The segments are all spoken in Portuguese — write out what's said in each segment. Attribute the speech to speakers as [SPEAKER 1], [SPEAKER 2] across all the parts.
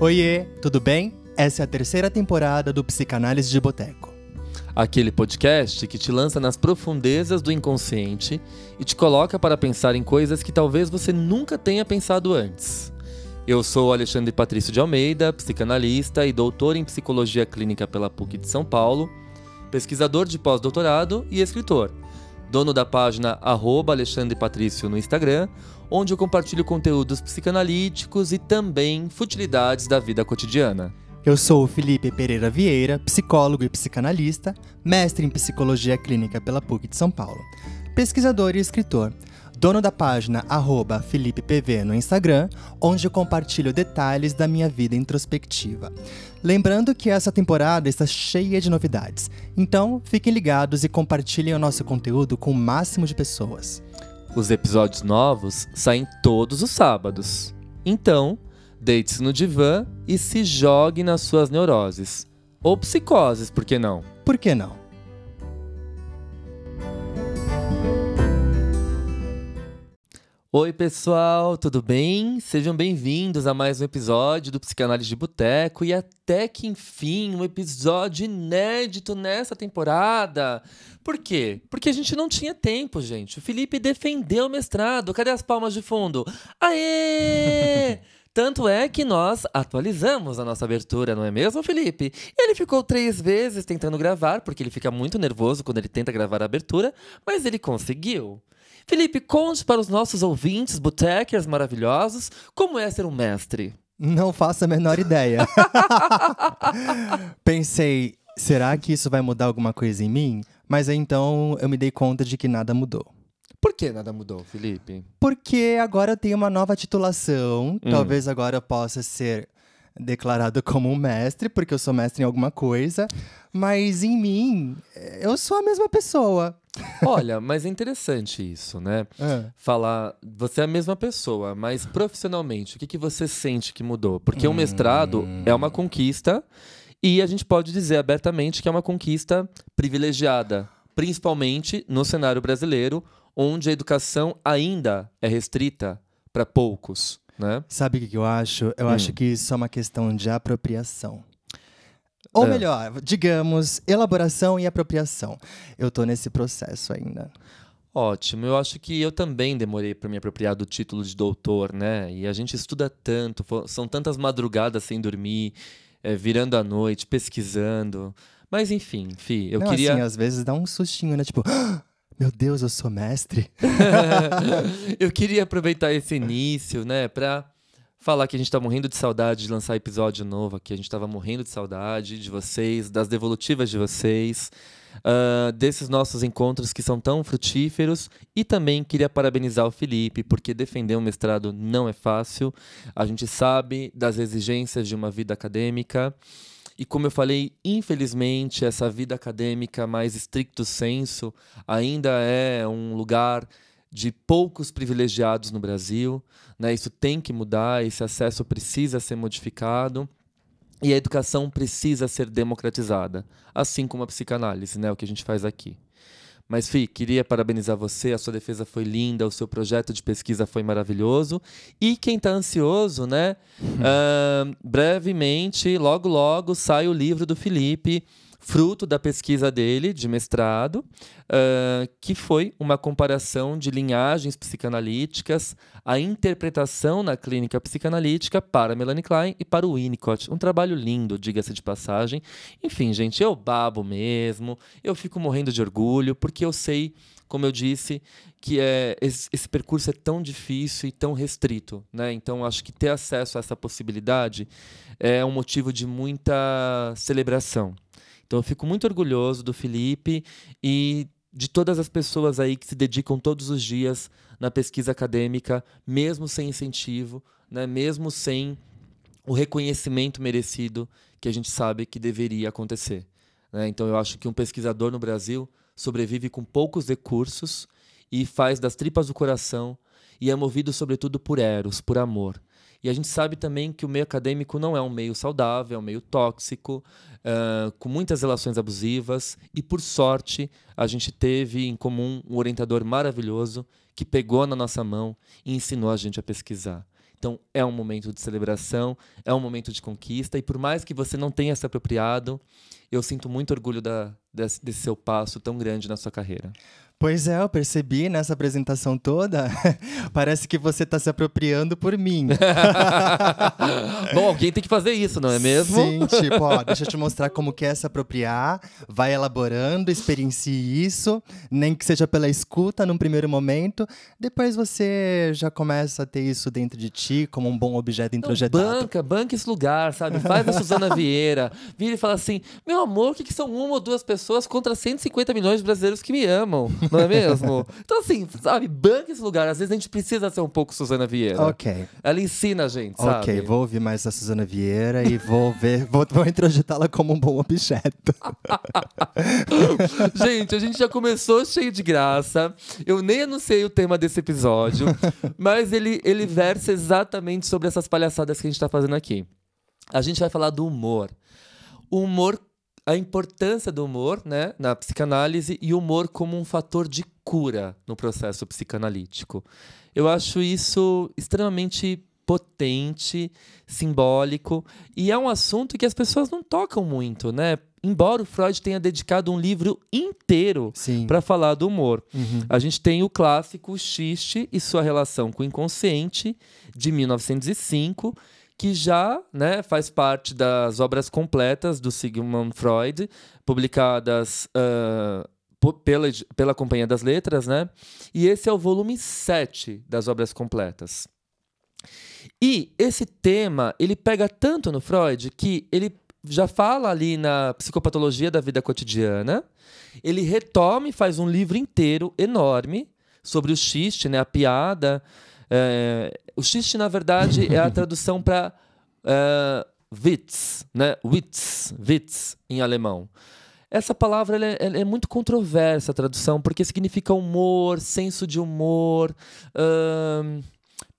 [SPEAKER 1] Oiê, tudo bem? Essa é a terceira temporada do Psicanálise de Boteco.
[SPEAKER 2] Aquele podcast que te lança nas profundezas do inconsciente e te coloca para pensar em coisas que talvez você nunca tenha pensado antes. Eu sou Alexandre Patrício de Almeida, psicanalista e doutor em psicologia clínica pela PUC de São Paulo, pesquisador de pós-doutorado e escritor. Dono da página Alexandre Patrício no Instagram, onde eu compartilho conteúdos psicanalíticos e também futilidades da vida cotidiana.
[SPEAKER 1] Eu sou o Felipe Pereira Vieira, psicólogo e psicanalista, mestre em psicologia clínica pela PUC de São Paulo, pesquisador e escritor, dono da página arroba FelipePV no Instagram, onde eu compartilho detalhes da minha vida introspectiva. Lembrando que essa temporada está cheia de novidades, então fiquem ligados e compartilhem o nosso conteúdo com o máximo de pessoas.
[SPEAKER 2] Os episódios novos saem todos os sábados. Então, deite-se no divã e se jogue nas suas neuroses. Ou psicoses, por que não?
[SPEAKER 1] Por que não?
[SPEAKER 2] Oi, pessoal, tudo bem? Sejam bem-vindos a mais um episódio do Psicanálise de Boteco e até que enfim, um episódio inédito nessa temporada. Por quê? Porque a gente não tinha tempo, gente. O Felipe defendeu o mestrado. Cadê as palmas de fundo? Aê! Tanto é que nós atualizamos a nossa abertura, não é mesmo, Felipe? Ele ficou três vezes tentando gravar, porque ele fica muito nervoso quando ele tenta gravar a abertura, mas ele conseguiu. Felipe, conte para os nossos ouvintes, botecers maravilhosos, como é ser um mestre.
[SPEAKER 1] Não faço a menor ideia. Pensei, será que isso vai mudar alguma coisa em mim? Mas aí, então eu me dei conta de que nada mudou.
[SPEAKER 2] Por que nada mudou, Felipe?
[SPEAKER 1] Porque agora eu tenho uma nova titulação. Hum. Talvez agora eu possa ser declarado como um mestre, porque eu sou mestre em alguma coisa. Mas em mim, eu sou a mesma pessoa.
[SPEAKER 2] Olha, mas é interessante isso, né? É. Falar, você é a mesma pessoa, mas profissionalmente, o que, que você sente que mudou? Porque o hum. um mestrado é uma conquista e a gente pode dizer abertamente que é uma conquista privilegiada, principalmente no cenário brasileiro, onde a educação ainda é restrita para poucos. Né?
[SPEAKER 1] Sabe o que eu acho? Eu hum. acho que isso é uma questão de apropriação. Ou é. melhor, digamos, elaboração e apropriação. Eu tô nesse processo ainda.
[SPEAKER 2] Ótimo. Eu acho que eu também demorei para me apropriar do título de doutor, né? E a gente estuda tanto, são tantas madrugadas sem dormir, é, virando à noite, pesquisando. Mas enfim, Fi, eu
[SPEAKER 1] Não,
[SPEAKER 2] queria.
[SPEAKER 1] Assim, às vezes dá um sustinho, né? Tipo, ah, meu Deus, eu sou mestre.
[SPEAKER 2] eu queria aproveitar esse início, né, pra falar que a gente tá morrendo de saudade de lançar episódio novo aqui. A gente tava morrendo de saudade de vocês, das devolutivas de vocês, uh, desses nossos encontros que são tão frutíferos. E também queria parabenizar o Felipe, porque defender um mestrado não é fácil. A gente sabe das exigências de uma vida acadêmica. E como eu falei, infelizmente, essa vida acadêmica mais estricto senso ainda é um lugar de poucos privilegiados no Brasil. Né? Isso tem que mudar, esse acesso precisa ser modificado. E a educação precisa ser democratizada, assim como a psicanálise, né? o que a gente faz aqui. Mas, Fi, queria parabenizar você, a sua defesa foi linda, o seu projeto de pesquisa foi maravilhoso. E quem está ansioso, né? Uh, brevemente, logo, logo, sai o livro do Felipe fruto da pesquisa dele de mestrado, uh, que foi uma comparação de linhagens psicanalíticas, a interpretação na clínica psicanalítica para Melanie Klein e para o Winnicott. Um trabalho lindo, diga-se de passagem. Enfim, gente, eu babo mesmo, eu fico morrendo de orgulho, porque eu sei como eu disse, que é esse, esse, percurso é tão difícil e tão restrito, né? Então acho que ter acesso a essa possibilidade é um motivo de muita celebração. Então eu fico muito orgulhoso do Felipe e de todas as pessoas aí que se dedicam todos os dias na pesquisa acadêmica, mesmo sem incentivo, né? mesmo sem o reconhecimento merecido que a gente sabe que deveria acontecer. Né? Então eu acho que um pesquisador no Brasil sobrevive com poucos recursos e faz das tripas do coração e é movido sobretudo por eros, por amor. E a gente sabe também que o meio acadêmico não é um meio saudável, é um meio tóxico, uh, com muitas relações abusivas. E por sorte, a gente teve em comum um orientador maravilhoso que pegou na nossa mão e ensinou a gente a pesquisar. Então é um momento de celebração, é um momento de conquista, e por mais que você não tenha se apropriado, eu sinto muito orgulho da, desse, desse seu passo tão grande na sua carreira.
[SPEAKER 1] Pois é, eu percebi nessa apresentação toda. Parece que você está se apropriando por mim.
[SPEAKER 2] Bom, alguém tem que fazer isso, não é mesmo?
[SPEAKER 1] Sim, tipo, ó, deixa eu te mostrar como que é se apropriar. Vai elaborando, experiencie isso, nem que seja pela escuta num primeiro momento. Depois você já começa a ter isso dentro de ti como um bom objeto introjetado.
[SPEAKER 2] Não, banca, banca esse lugar, sabe? Faz a Suzana Vieira. Vira e fala assim: meu amor, o que, que são uma ou duas pessoas contra 150 milhões de brasileiros que me amam? Não é mesmo? então, assim, sabe, banque esse lugar. Às vezes a gente precisa ser um pouco Suzana Vieira.
[SPEAKER 1] Ok.
[SPEAKER 2] Ela ensina a gente, sabe?
[SPEAKER 1] Ok, vou ouvir mais a Suzana Vieira e vou ver, vou, vou introjetá-la como um bom objeto.
[SPEAKER 2] gente, a gente já começou cheio de graça. Eu nem anunciei o tema desse episódio, mas ele, ele versa exatamente sobre essas palhaçadas que a gente tá fazendo aqui. A gente vai falar do humor. O humor a importância do humor né, na psicanálise e o humor como um fator de cura no processo psicanalítico. Eu acho isso extremamente potente, simbólico, e é um assunto que as pessoas não tocam muito, né? Embora o Freud tenha dedicado um livro inteiro para falar do humor. Uhum. A gente tem o clássico Xiste e sua relação com o inconsciente, de 1905, que já né, faz parte das obras completas do Sigmund Freud, publicadas uh, pela, pela Companhia das Letras, né? E esse é o volume 7 das obras completas. E esse tema, ele pega tanto no Freud que ele já fala ali na psicopatologia da vida cotidiana, ele retoma e faz um livro inteiro enorme sobre o xiste, né, a piada, é, o xiste, na verdade, é a tradução para uh, Witz, né? Witz, Witz em alemão. Essa palavra ela é, ela é, muito controversa a tradução, porque significa humor, senso de humor, uh,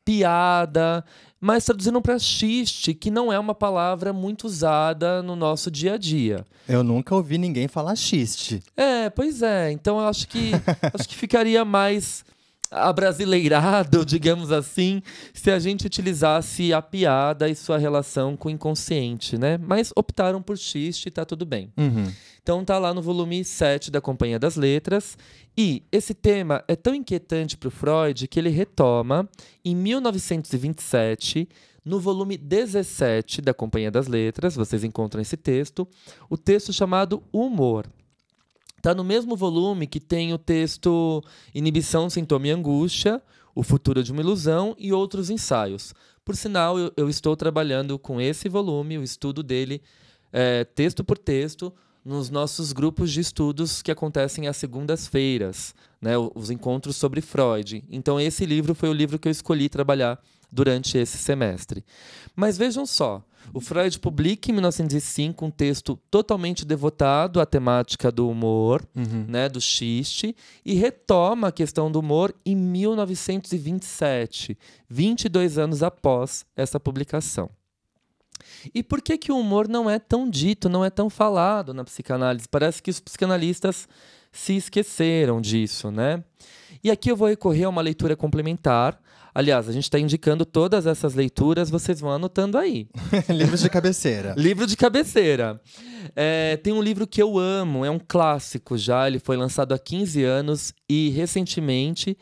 [SPEAKER 2] piada, mas traduzindo para xiste, que não é uma palavra muito usada no nosso dia a dia.
[SPEAKER 1] Eu nunca ouvi ninguém falar xiste.
[SPEAKER 2] É, pois é. Então eu acho que acho que ficaria mais abrasileirado, digamos assim, se a gente utilizasse a piada e sua relação com o inconsciente, né? Mas optaram por xiste e tá tudo bem.
[SPEAKER 1] Uhum.
[SPEAKER 2] Então tá lá no volume 7 da Companhia das Letras. E esse tema é tão inquietante para o Freud que ele retoma em 1927 no volume 17 da Companhia das Letras, vocês encontram esse texto, o texto chamado Humor. Está no mesmo volume que tem o texto Inibição, Sintoma e Angústia, O Futuro de uma Ilusão e outros ensaios. Por sinal, eu, eu estou trabalhando com esse volume, o estudo dele, é, texto por texto, nos nossos grupos de estudos que acontecem às segundas-feiras, né, os encontros sobre Freud. Então, esse livro foi o livro que eu escolhi trabalhar durante esse semestre. Mas vejam só, o Freud publica em 1905 um texto totalmente devotado à temática do humor, uhum. né, do xiste, e retoma a questão do humor em 1927, 22 anos após essa publicação. E por que, que o humor não é tão dito, não é tão falado na psicanálise? Parece que os psicanalistas se esqueceram disso, né? E aqui eu vou recorrer a uma leitura complementar Aliás, a gente está indicando todas essas leituras, vocês vão anotando aí.
[SPEAKER 1] Livros de cabeceira.
[SPEAKER 2] livro de cabeceira. É, tem um livro que eu amo, é um clássico já, ele foi lançado há 15 anos e recentemente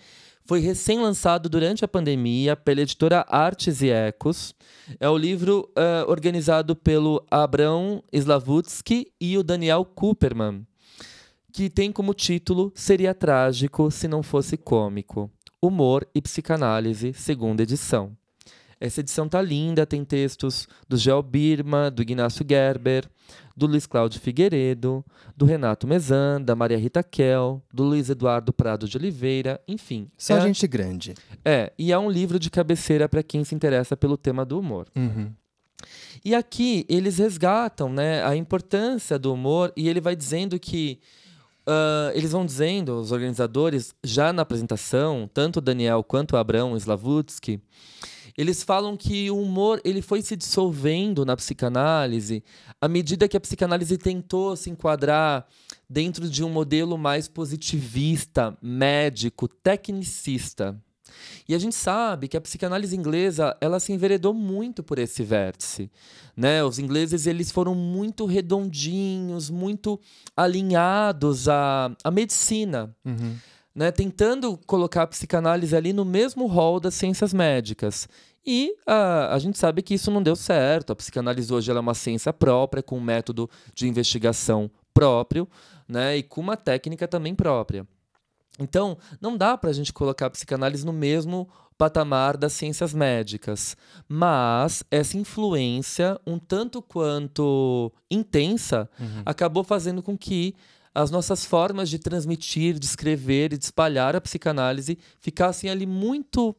[SPEAKER 2] foi recém-lançado durante a pandemia pela editora Artes e Ecos. É o livro uh, organizado pelo Abrão Slavutsky e o Daniel Cooperman, que tem como título Seria Trágico se não fosse cômico. Humor e Psicanálise, segunda edição. Essa edição tá linda, tem textos do Gel Birma, do Ignacio Gerber, do Luiz Cláudio Figueiredo, do Renato Mezan, da Maria Rita Kel, do Luiz Eduardo Prado de Oliveira, enfim.
[SPEAKER 1] Só é, gente grande.
[SPEAKER 2] É, e é um livro de cabeceira para quem se interessa pelo tema do humor.
[SPEAKER 1] Uhum.
[SPEAKER 2] E aqui eles resgatam né, a importância do humor e ele vai dizendo que Uh, eles vão dizendo, os organizadores, já na apresentação, tanto Daniel quanto o Abrão Slavutsky, eles falam que o humor ele foi se dissolvendo na psicanálise à medida que a psicanálise tentou se enquadrar dentro de um modelo mais positivista, médico, tecnicista. E a gente sabe que a psicanálise inglesa, ela se enveredou muito por esse vértice, né? Os ingleses, eles foram muito redondinhos, muito alinhados à, à medicina,
[SPEAKER 1] Uhum.
[SPEAKER 2] né? Tentando colocar a psicanálise ali no mesmo rol das ciências médicas. E a, a gente sabe que isso não deu certo. A psicanálise hoje é uma ciência própria, com um método de investigação próprio, né? E com uma técnica também própria. Então, não dá para a gente colocar a psicanálise no mesmo patamar das ciências médicas. Mas essa influência, um tanto quanto intensa,
[SPEAKER 1] Uhum.
[SPEAKER 2] acabou fazendo com que as nossas formas de transmitir, de escrever e de espalhar a psicanálise ficassem ali muito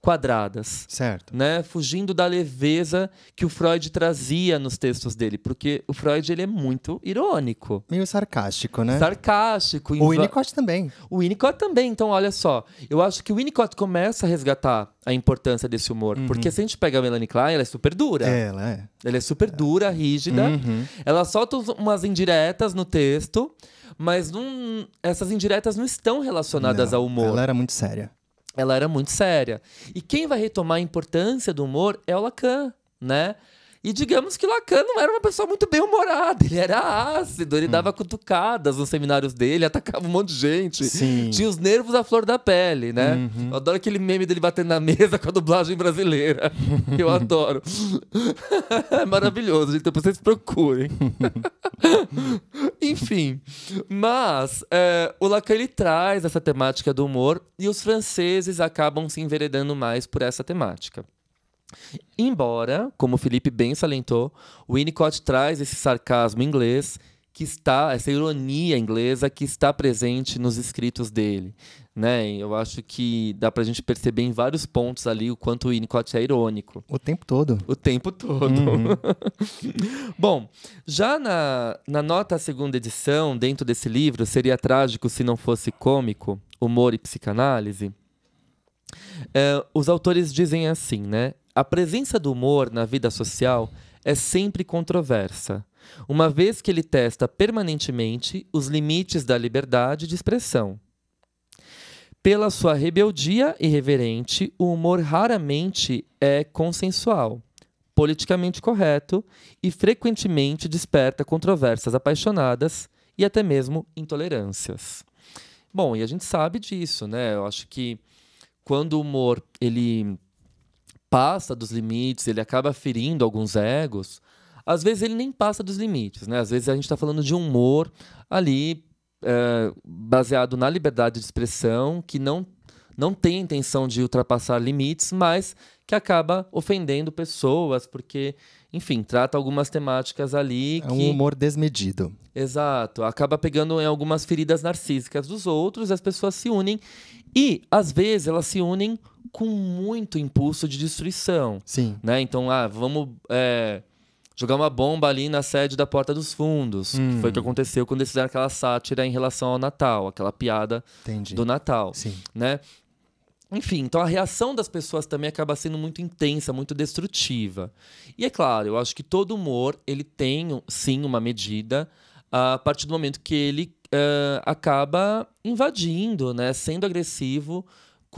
[SPEAKER 2] quadradas
[SPEAKER 1] Certo.
[SPEAKER 2] né, fugindo da leveza que o Freud trazia nos textos dele, porque o Freud ele é muito irônico,
[SPEAKER 1] Meio sarcástico, né?
[SPEAKER 2] sarcástico.
[SPEAKER 1] O Winnicott também.
[SPEAKER 2] o Winnicott também. Então, olha só, eu acho que o Winnicott começa a resgatar a importância desse humor, porque se a gente pega a Melanie Klein, ela é super dura.
[SPEAKER 1] Ela é.
[SPEAKER 2] Ela é super dura, rígida.
[SPEAKER 1] Uhum.
[SPEAKER 2] Ela solta umas indiretas no texto, mas não- essas indiretas não estão relacionadas
[SPEAKER 1] Não,
[SPEAKER 2] ao humor.
[SPEAKER 1] Ela era muito séria.
[SPEAKER 2] Ela era muito séria. E quem vai retomar a importância do humor é o Lacan, né? E digamos que Lacan não era uma pessoa muito bem humorada, ele era ácido,
[SPEAKER 1] Hum.
[SPEAKER 2] ele dava cutucadas nos seminários dele, atacava um monte de gente.
[SPEAKER 1] Sim.
[SPEAKER 2] Tinha os nervos à flor da pele, né?
[SPEAKER 1] Uhum.
[SPEAKER 2] Eu adoro aquele meme dele batendo na mesa com a dublagem brasileira. Eu adoro. É maravilhoso, gente. Depois vocês procurem. Enfim. Mas é, o Lacan ele traz essa temática do humor e os franceses acabam se enveredando mais por essa temática. Embora, como o Felipe bem salientou, o Winnicott traz esse sarcasmo inglês que está, essa ironia inglesa que está presente nos escritos dele, né? Eu acho que dá pra gente perceber em vários pontos ali o quanto o Winnicott é irônico.
[SPEAKER 1] O tempo todo.
[SPEAKER 2] O tempo todo. Bom, já na, na nota à segunda edição, dentro desse livro, Seria Trágico Se Não Fosse Cômico, Humor e Psicanálise, é, os autores dizem assim, né? A presença do humor na vida social é sempre controversa, uma vez que ele testa permanentemente os limites da liberdade de expressão. Pela sua rebeldia irreverente, o humor raramente é consensual, politicamente correto e frequentemente desperta controvérsias apaixonadas e até mesmo intolerâncias. Bom, e a gente sabe disso, né? Eu acho que quando o humor ele passa dos limites, ele acaba ferindo alguns egos, às vezes ele nem passa dos limites, né? Às vezes a gente está falando de um humor ali é, baseado na liberdade de expressão, que não, não tem intenção de ultrapassar limites, mas que acaba ofendendo pessoas, porque, enfim, trata algumas temáticas ali
[SPEAKER 1] É
[SPEAKER 2] que...
[SPEAKER 1] um humor desmedido.
[SPEAKER 2] Exato. Acaba pegando em algumas feridas narcísicas dos outros, as pessoas se unem e, às vezes, elas se unem com muito impulso de destruição.
[SPEAKER 1] Sim.
[SPEAKER 2] Né? Então, ah, vamos é, jogar uma bomba ali na sede da Porta dos Fundos, que
[SPEAKER 1] Hum.
[SPEAKER 2] foi o que aconteceu quando eles fizeram aquela sátira em relação ao Natal, aquela piada
[SPEAKER 1] Entendi.
[SPEAKER 2] do Natal
[SPEAKER 1] Sim.
[SPEAKER 2] né? Enfim, então a reação das pessoas também acaba sendo muito intensa, muito destrutiva. E é claro, eu acho que todo humor ele tem sim uma medida a partir do momento que ele eh, acaba invadindo, né, sendo agressivo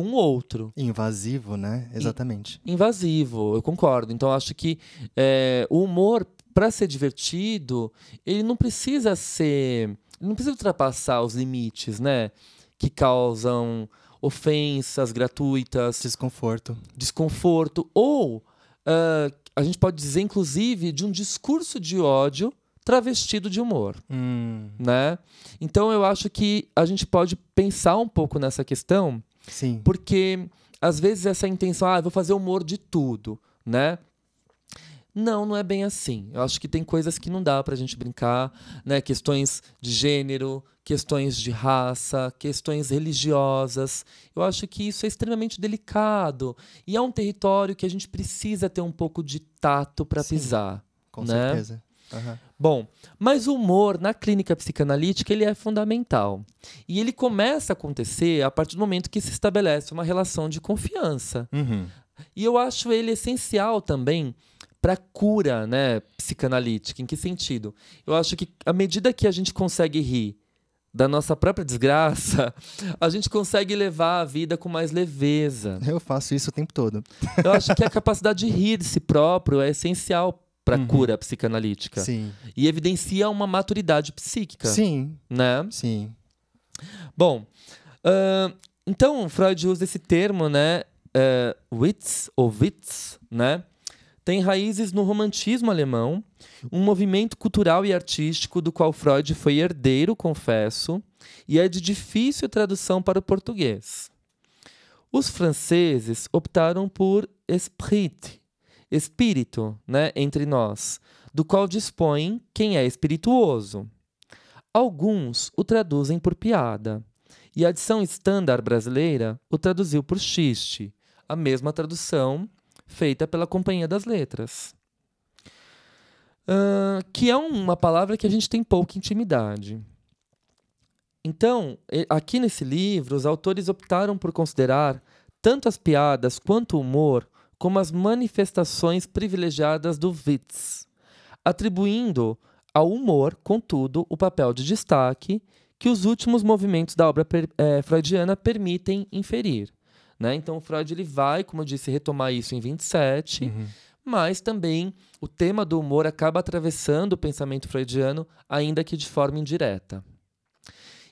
[SPEAKER 2] com o outro.
[SPEAKER 1] Invasivo, né? Exatamente.
[SPEAKER 2] Invasivo, eu concordo. Então acho que eh, o humor para ser divertido, ele não precisa ser, não precisa ultrapassar os limites, né, que causam ofensas gratuitas,
[SPEAKER 1] Desconforto.
[SPEAKER 2] desconforto ou ah, a gente pode dizer inclusive de um discurso de ódio travestido de humor,
[SPEAKER 1] Hum,
[SPEAKER 2] né? Então eu acho que a gente pode pensar um pouco nessa questão,
[SPEAKER 1] sim.
[SPEAKER 2] porque às vezes essa intenção, ah, eu vou fazer humor de tudo, né? Não, não é bem assim. Eu acho que tem coisas que não dá pra gente brincar, né? Questões de gênero, questões de raça, questões religiosas. Eu acho que isso é extremamente delicado e é um território que a gente precisa ter um pouco de tato pra
[SPEAKER 1] Sim.
[SPEAKER 2] pisar.
[SPEAKER 1] Com
[SPEAKER 2] né?
[SPEAKER 1] certeza. Aham.
[SPEAKER 2] Bom, mas o humor na clínica psicanalítica ele é fundamental. E ele começa a acontecer a partir do momento que se estabelece uma relação de confiança.
[SPEAKER 1] Uhum.
[SPEAKER 2] E eu acho ele essencial também para cura, né, psicanalítica. Em que sentido? Eu acho que à medida que a gente consegue rir da nossa própria desgraça, a gente consegue levar a vida com mais leveza.
[SPEAKER 1] Eu faço isso o tempo todo.
[SPEAKER 2] Eu acho que a capacidade de rir de si próprio é essencial para a uhum. cura psicanalítica.
[SPEAKER 1] Sim.
[SPEAKER 2] E evidencia uma maturidade psíquica.
[SPEAKER 1] Sim.
[SPEAKER 2] Né?
[SPEAKER 1] Sim.
[SPEAKER 2] Bom, uh, então Freud usa esse termo, né? Uh, Witz ou Witz, né? Tem raízes no romantismo alemão, um movimento cultural e artístico do qual Freud foi herdeiro, confesso, e é de difícil tradução para o português. Os franceses optaram por esprit, espírito, né, entre nós, do qual dispõe quem é espirituoso. Alguns o traduzem por piada, e a edição standard brasileira o traduziu por xiste, a mesma tradução feita pela Companhia das Letras. Uh, que é uma palavra que a gente tem pouca intimidade. Então, aqui nesse livro, os autores optaram por considerar tanto as piadas quanto o humor como as manifestações privilegiadas do Witz, atribuindo ao humor, contudo, o papel de destaque que os últimos movimentos da obra é, freudiana permitem inferir. Né? Então, o Freud ele vai, como eu disse, retomar isso em 27, uhum. mas também o tema do humor acaba atravessando o pensamento freudiano, ainda que de forma indireta.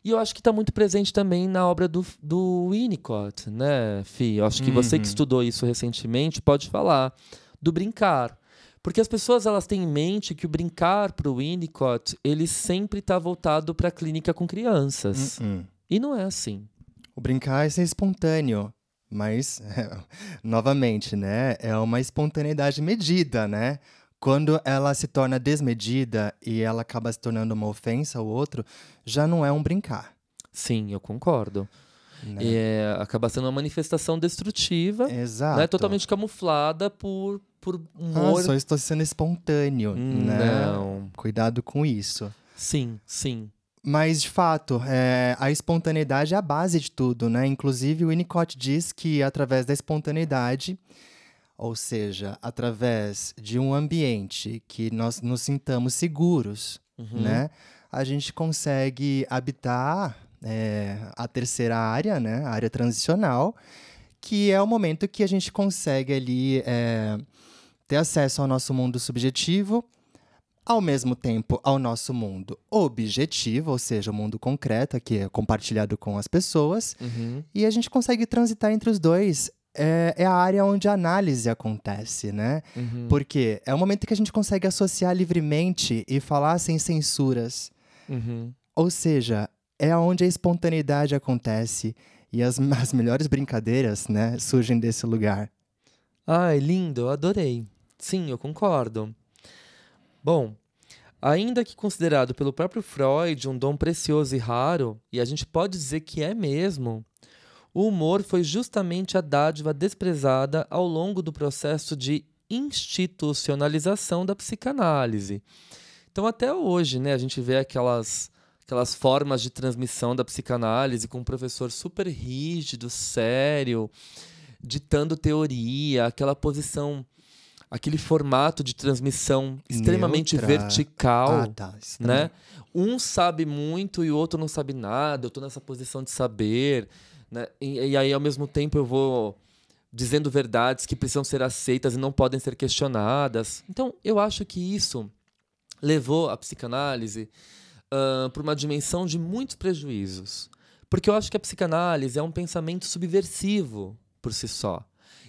[SPEAKER 2] E eu acho que está muito presente também na obra do, do Winnicott, né, Fi? Eu acho que uhum. você que uhum. estudou isso recentemente pode falar do brincar. Porque as pessoas elas têm em mente que o brincar para o Winnicott ele sempre está voltado para a clínica com crianças.
[SPEAKER 1] Uhum.
[SPEAKER 2] E não é assim.
[SPEAKER 1] O brincar é ser espontâneo. Mas, novamente, né? É uma espontaneidade medida, né? Quando ela se torna desmedida e ela acaba se tornando uma ofensa ao outro, já não é um brincar.
[SPEAKER 2] Sim, eu concordo. Né? É, acaba sendo uma manifestação destrutiva.
[SPEAKER 1] Né? Exato.
[SPEAKER 2] Né? Totalmente camuflada por, por humor.
[SPEAKER 1] Ah, só estou sendo espontâneo.
[SPEAKER 2] Hum,
[SPEAKER 1] né?
[SPEAKER 2] Não.
[SPEAKER 1] Cuidado com isso.
[SPEAKER 2] Sim, sim.
[SPEAKER 1] Mas, de fato, é, a espontaneidade é a base de tudo, né? Inclusive, o Winnicott diz que através da espontaneidade, ou seja, através de um ambiente que nós nos sintamos seguros, uhum. né? A gente consegue habitar é, a terceira área, né? A área transicional, que é o momento que a gente consegue ali é, ter acesso ao nosso mundo subjetivo, ao mesmo tempo ao nosso mundo objetivo, ou seja, o mundo concreto, que é compartilhado com as pessoas,
[SPEAKER 2] uhum.
[SPEAKER 1] e a gente consegue transitar entre os dois. É, é a área onde a análise acontece, né?
[SPEAKER 2] Uhum.
[SPEAKER 1] Porque é o momento que a gente consegue associar livremente e falar sem censuras.
[SPEAKER 2] Uhum.
[SPEAKER 1] Ou seja, é onde a espontaneidade acontece e as, as melhores brincadeiras, né, surgem desse lugar.
[SPEAKER 2] Ai, lindo, eu adorei. Sim, eu concordo. Bom, ainda que considerado pelo próprio Freud um dom precioso e raro, e a gente pode dizer que é mesmo, o humor foi justamente a dádiva desprezada ao longo do processo de institucionalização da psicanálise. Então, até hoje, né, a gente vê aquelas, aquelas formas de transmissão da psicanálise com um professor super rígido, sério, ditando teoria, aquela posição aquele formato de transmissão extremamente
[SPEAKER 1] Neutra.
[SPEAKER 2] vertical,
[SPEAKER 1] ah, tá.
[SPEAKER 2] né? Um sabe muito e o outro não sabe nada. Eu estou nessa posição de saber, né? E, e, aí ao mesmo tempo eu vou dizendo verdades que precisam ser aceitas e não podem ser questionadas. Então eu acho que isso levou a psicanálise uh, para uma dimensão de muitos prejuízos, porque eu acho que a psicanálise é um pensamento subversivo por si só.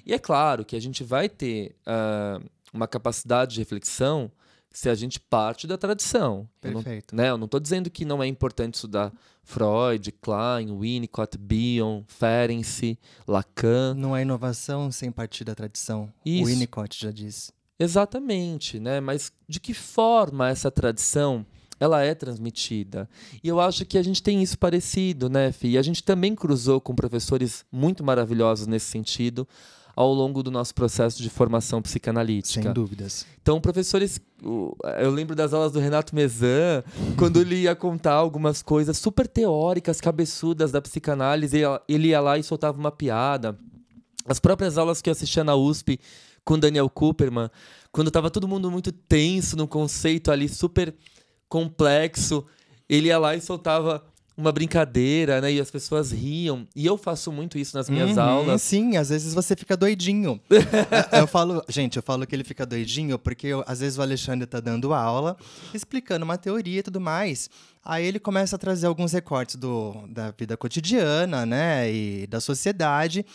[SPEAKER 2] E é claro que a gente vai ter uh, uma capacidade de reflexão se a gente parte da tradição.
[SPEAKER 1] Perfeito.
[SPEAKER 2] Eu não, né, eu não estou dizendo que não é importante estudar Freud, Klein, Winnicott, Bion, Ferenczi, Lacan.
[SPEAKER 1] Não há inovação sem partir da tradição.
[SPEAKER 2] Isso.
[SPEAKER 1] O Winnicott já diz.
[SPEAKER 2] Exatamente, né? Mas de que forma essa tradição ela é transmitida. E eu acho que a gente tem isso parecido, né, Fih? E a gente também cruzou com professores muito maravilhosos nesse sentido ao longo do nosso processo de formação psicanalítica.
[SPEAKER 1] Sem dúvidas.
[SPEAKER 2] Então, professores, eu lembro das aulas do Renato Mezan, quando ele ia contar algumas coisas super teóricas, cabeçudas da psicanálise, ele ia lá e soltava uma piada. As próprias aulas que eu assistia na USP com Daniel Cooperman, quando estava todo mundo muito tenso no conceito ali super complexo, ele ia lá e soltava uma brincadeira, né? E as pessoas riam. E eu faço muito isso nas minhas
[SPEAKER 1] Uhum,
[SPEAKER 2] aulas.
[SPEAKER 1] Sim, às vezes você fica doidinho. eu falo, gente, eu falo que ele fica doidinho porque eu- às vezes o Alexandre tá dando aula, explicando uma teoria e tudo mais. Aí ele começa a trazer alguns recortes do, da vida cotidiana, né, e da sociedade.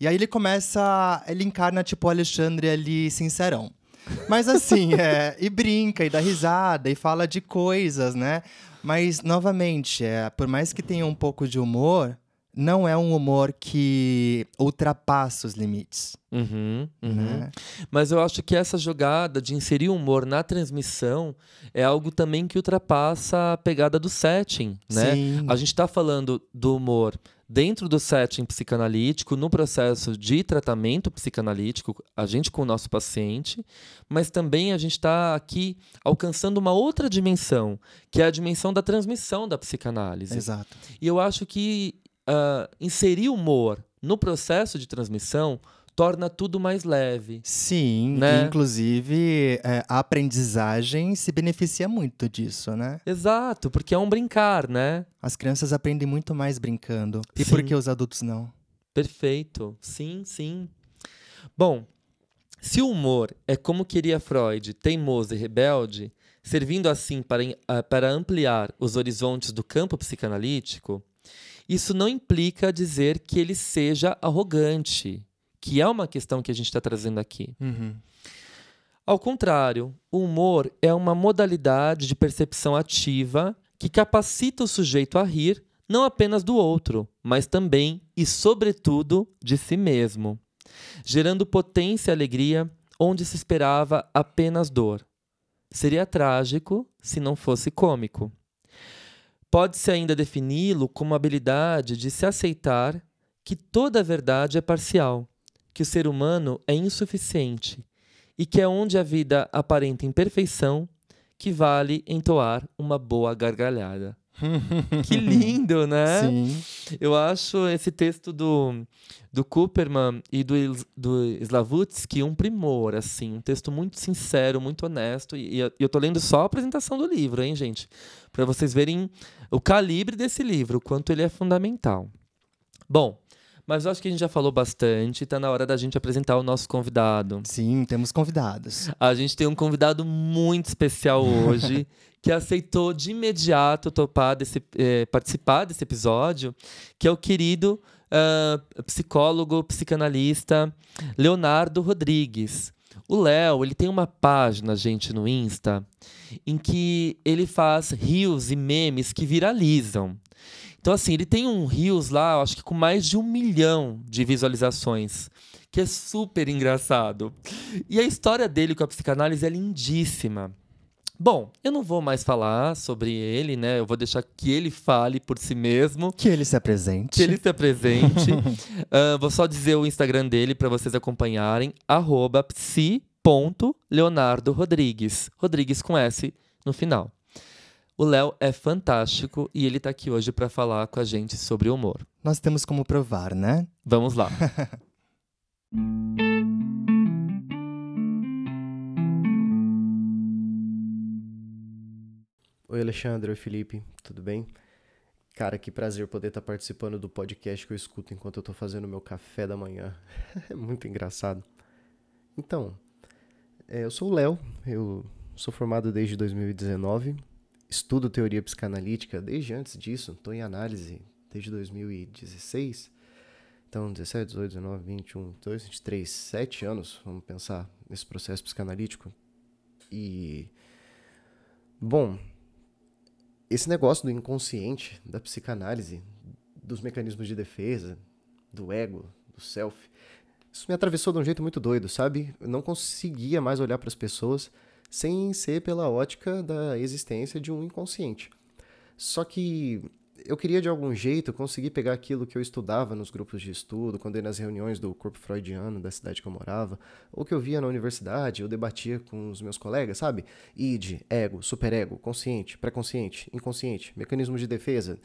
[SPEAKER 1] E aí ele começa, ele encarna tipo o Alexandre ali sincerão. Mas assim, é, e brinca, e dá risada, e fala de coisas, né? Mas, novamente, é, por mais que tenha um pouco de humor, não é um humor que ultrapassa os limites.
[SPEAKER 2] Uhum, uhum.
[SPEAKER 1] Né?
[SPEAKER 2] Mas eu acho que essa jogada de inserir humor na transmissão é algo também que ultrapassa a pegada do setting, né?
[SPEAKER 1] Sim.
[SPEAKER 2] A gente está falando do humor dentro do setting psicanalítico, no processo de tratamento psicanalítico, a gente com o nosso paciente, mas também a gente está aqui alcançando uma outra dimensão, que é a dimensão da transmissão da psicanálise.
[SPEAKER 1] Exato.
[SPEAKER 2] E eu acho que ah, inserir humor no processo de transmissão torna tudo mais leve.
[SPEAKER 1] Sim,
[SPEAKER 2] Né?
[SPEAKER 1] inclusive é, a aprendizagem se beneficia muito disso, né?
[SPEAKER 2] Exato, porque é um brincar, né?
[SPEAKER 1] As crianças aprendem muito mais brincando. E
[SPEAKER 2] Sim.
[SPEAKER 1] por que os adultos não?
[SPEAKER 2] Perfeito. Sim, sim. Bom, se o humor é como queria Freud, teimoso e rebelde, servindo assim para, ah, para ampliar os horizontes do campo psicanalítico, isso não implica dizer que ele seja arrogante, que é uma questão que a gente está trazendo aqui.
[SPEAKER 1] Uhum.
[SPEAKER 2] Ao contrário, o humor é uma modalidade de percepção ativa que capacita o sujeito a rir não apenas do outro, mas também e, sobretudo, de si mesmo, gerando potência e alegria onde se esperava apenas dor. Seria trágico se não fosse cômico. Pode-se ainda defini-lo como a habilidade de se aceitar que toda a verdade é parcial, que o ser humano é insuficiente e que é onde a vida aparenta imperfeição que vale entoar uma boa gargalhada. que lindo, né?
[SPEAKER 1] Sim.
[SPEAKER 2] Eu acho esse texto do, do Cooperman e do, do Slavutsky um primor, assim, um texto muito sincero, muito honesto. E, e eu- eu tô lendo só a apresentação do livro, hein, gente? Para vocês verem o calibre desse livro, o quanto ele é fundamental. Bom, mas eu acho que a gente já falou bastante, tá na hora da gente apresentar o nosso convidado.
[SPEAKER 1] Sim, temos convidados.
[SPEAKER 2] A gente tem um convidado muito especial hoje, que aceitou de imediato topar desse, eh, participar desse episódio, que é o querido ah, psicólogo, psicanalista Leonardo Rodrigues. O Léo, ele tem uma página, gente, no Insta, em que ele faz rios e memes que viralizam. Então, assim, ele tem um Rios lá, acho que com mais de um milhão de visualizações, que é super engraçado. E a história dele com a psicanálise é lindíssima. Bom, eu não vou mais falar sobre ele, né? Eu vou deixar que ele fale por si mesmo,
[SPEAKER 1] Que ele se apresente.
[SPEAKER 2] que ele se apresente. Ah, vou só dizer o Instagram dele para vocês acompanharem, arroba psi.leonardorodrigues. Rodrigues com S no final. O Léo é fantástico e ele tá aqui hoje para falar com a gente sobre humor.
[SPEAKER 1] Nós temos como provar, né?
[SPEAKER 2] Vamos lá.
[SPEAKER 3] Oi, Alexandre, oi, Felipe, tudo bem? Cara, que prazer poder estar participando do podcast que eu escuto enquanto eu tô fazendo meu café da manhã. É muito engraçado. Então, é, eu sou o Léo, eu sou formado desde 2019, estudo teoria psicanalítica desde antes disso, estou em análise desde 2016. Então, 17, 18, 19, 21, 22, 23, 7 anos, vamos pensar nesse processo psicanalítico. E. Bom, esse negócio do inconsciente, da psicanálise, dos mecanismos de defesa, do ego, do self, isso me atravessou de um jeito muito doido, sabe? Eu não conseguia mais olhar para as pessoas sem ser pela ótica da existência de um inconsciente. Só que eu queria de algum jeito conseguir pegar aquilo que eu estudava nos grupos de estudo, quando ia nas reuniões do corpo freudiano da cidade que eu morava, ou que eu via na universidade, eu debatia com os meus colegas, sabe? Id, ego, superego, consciente, pré-consciente, inconsciente, mecanismos de defesa,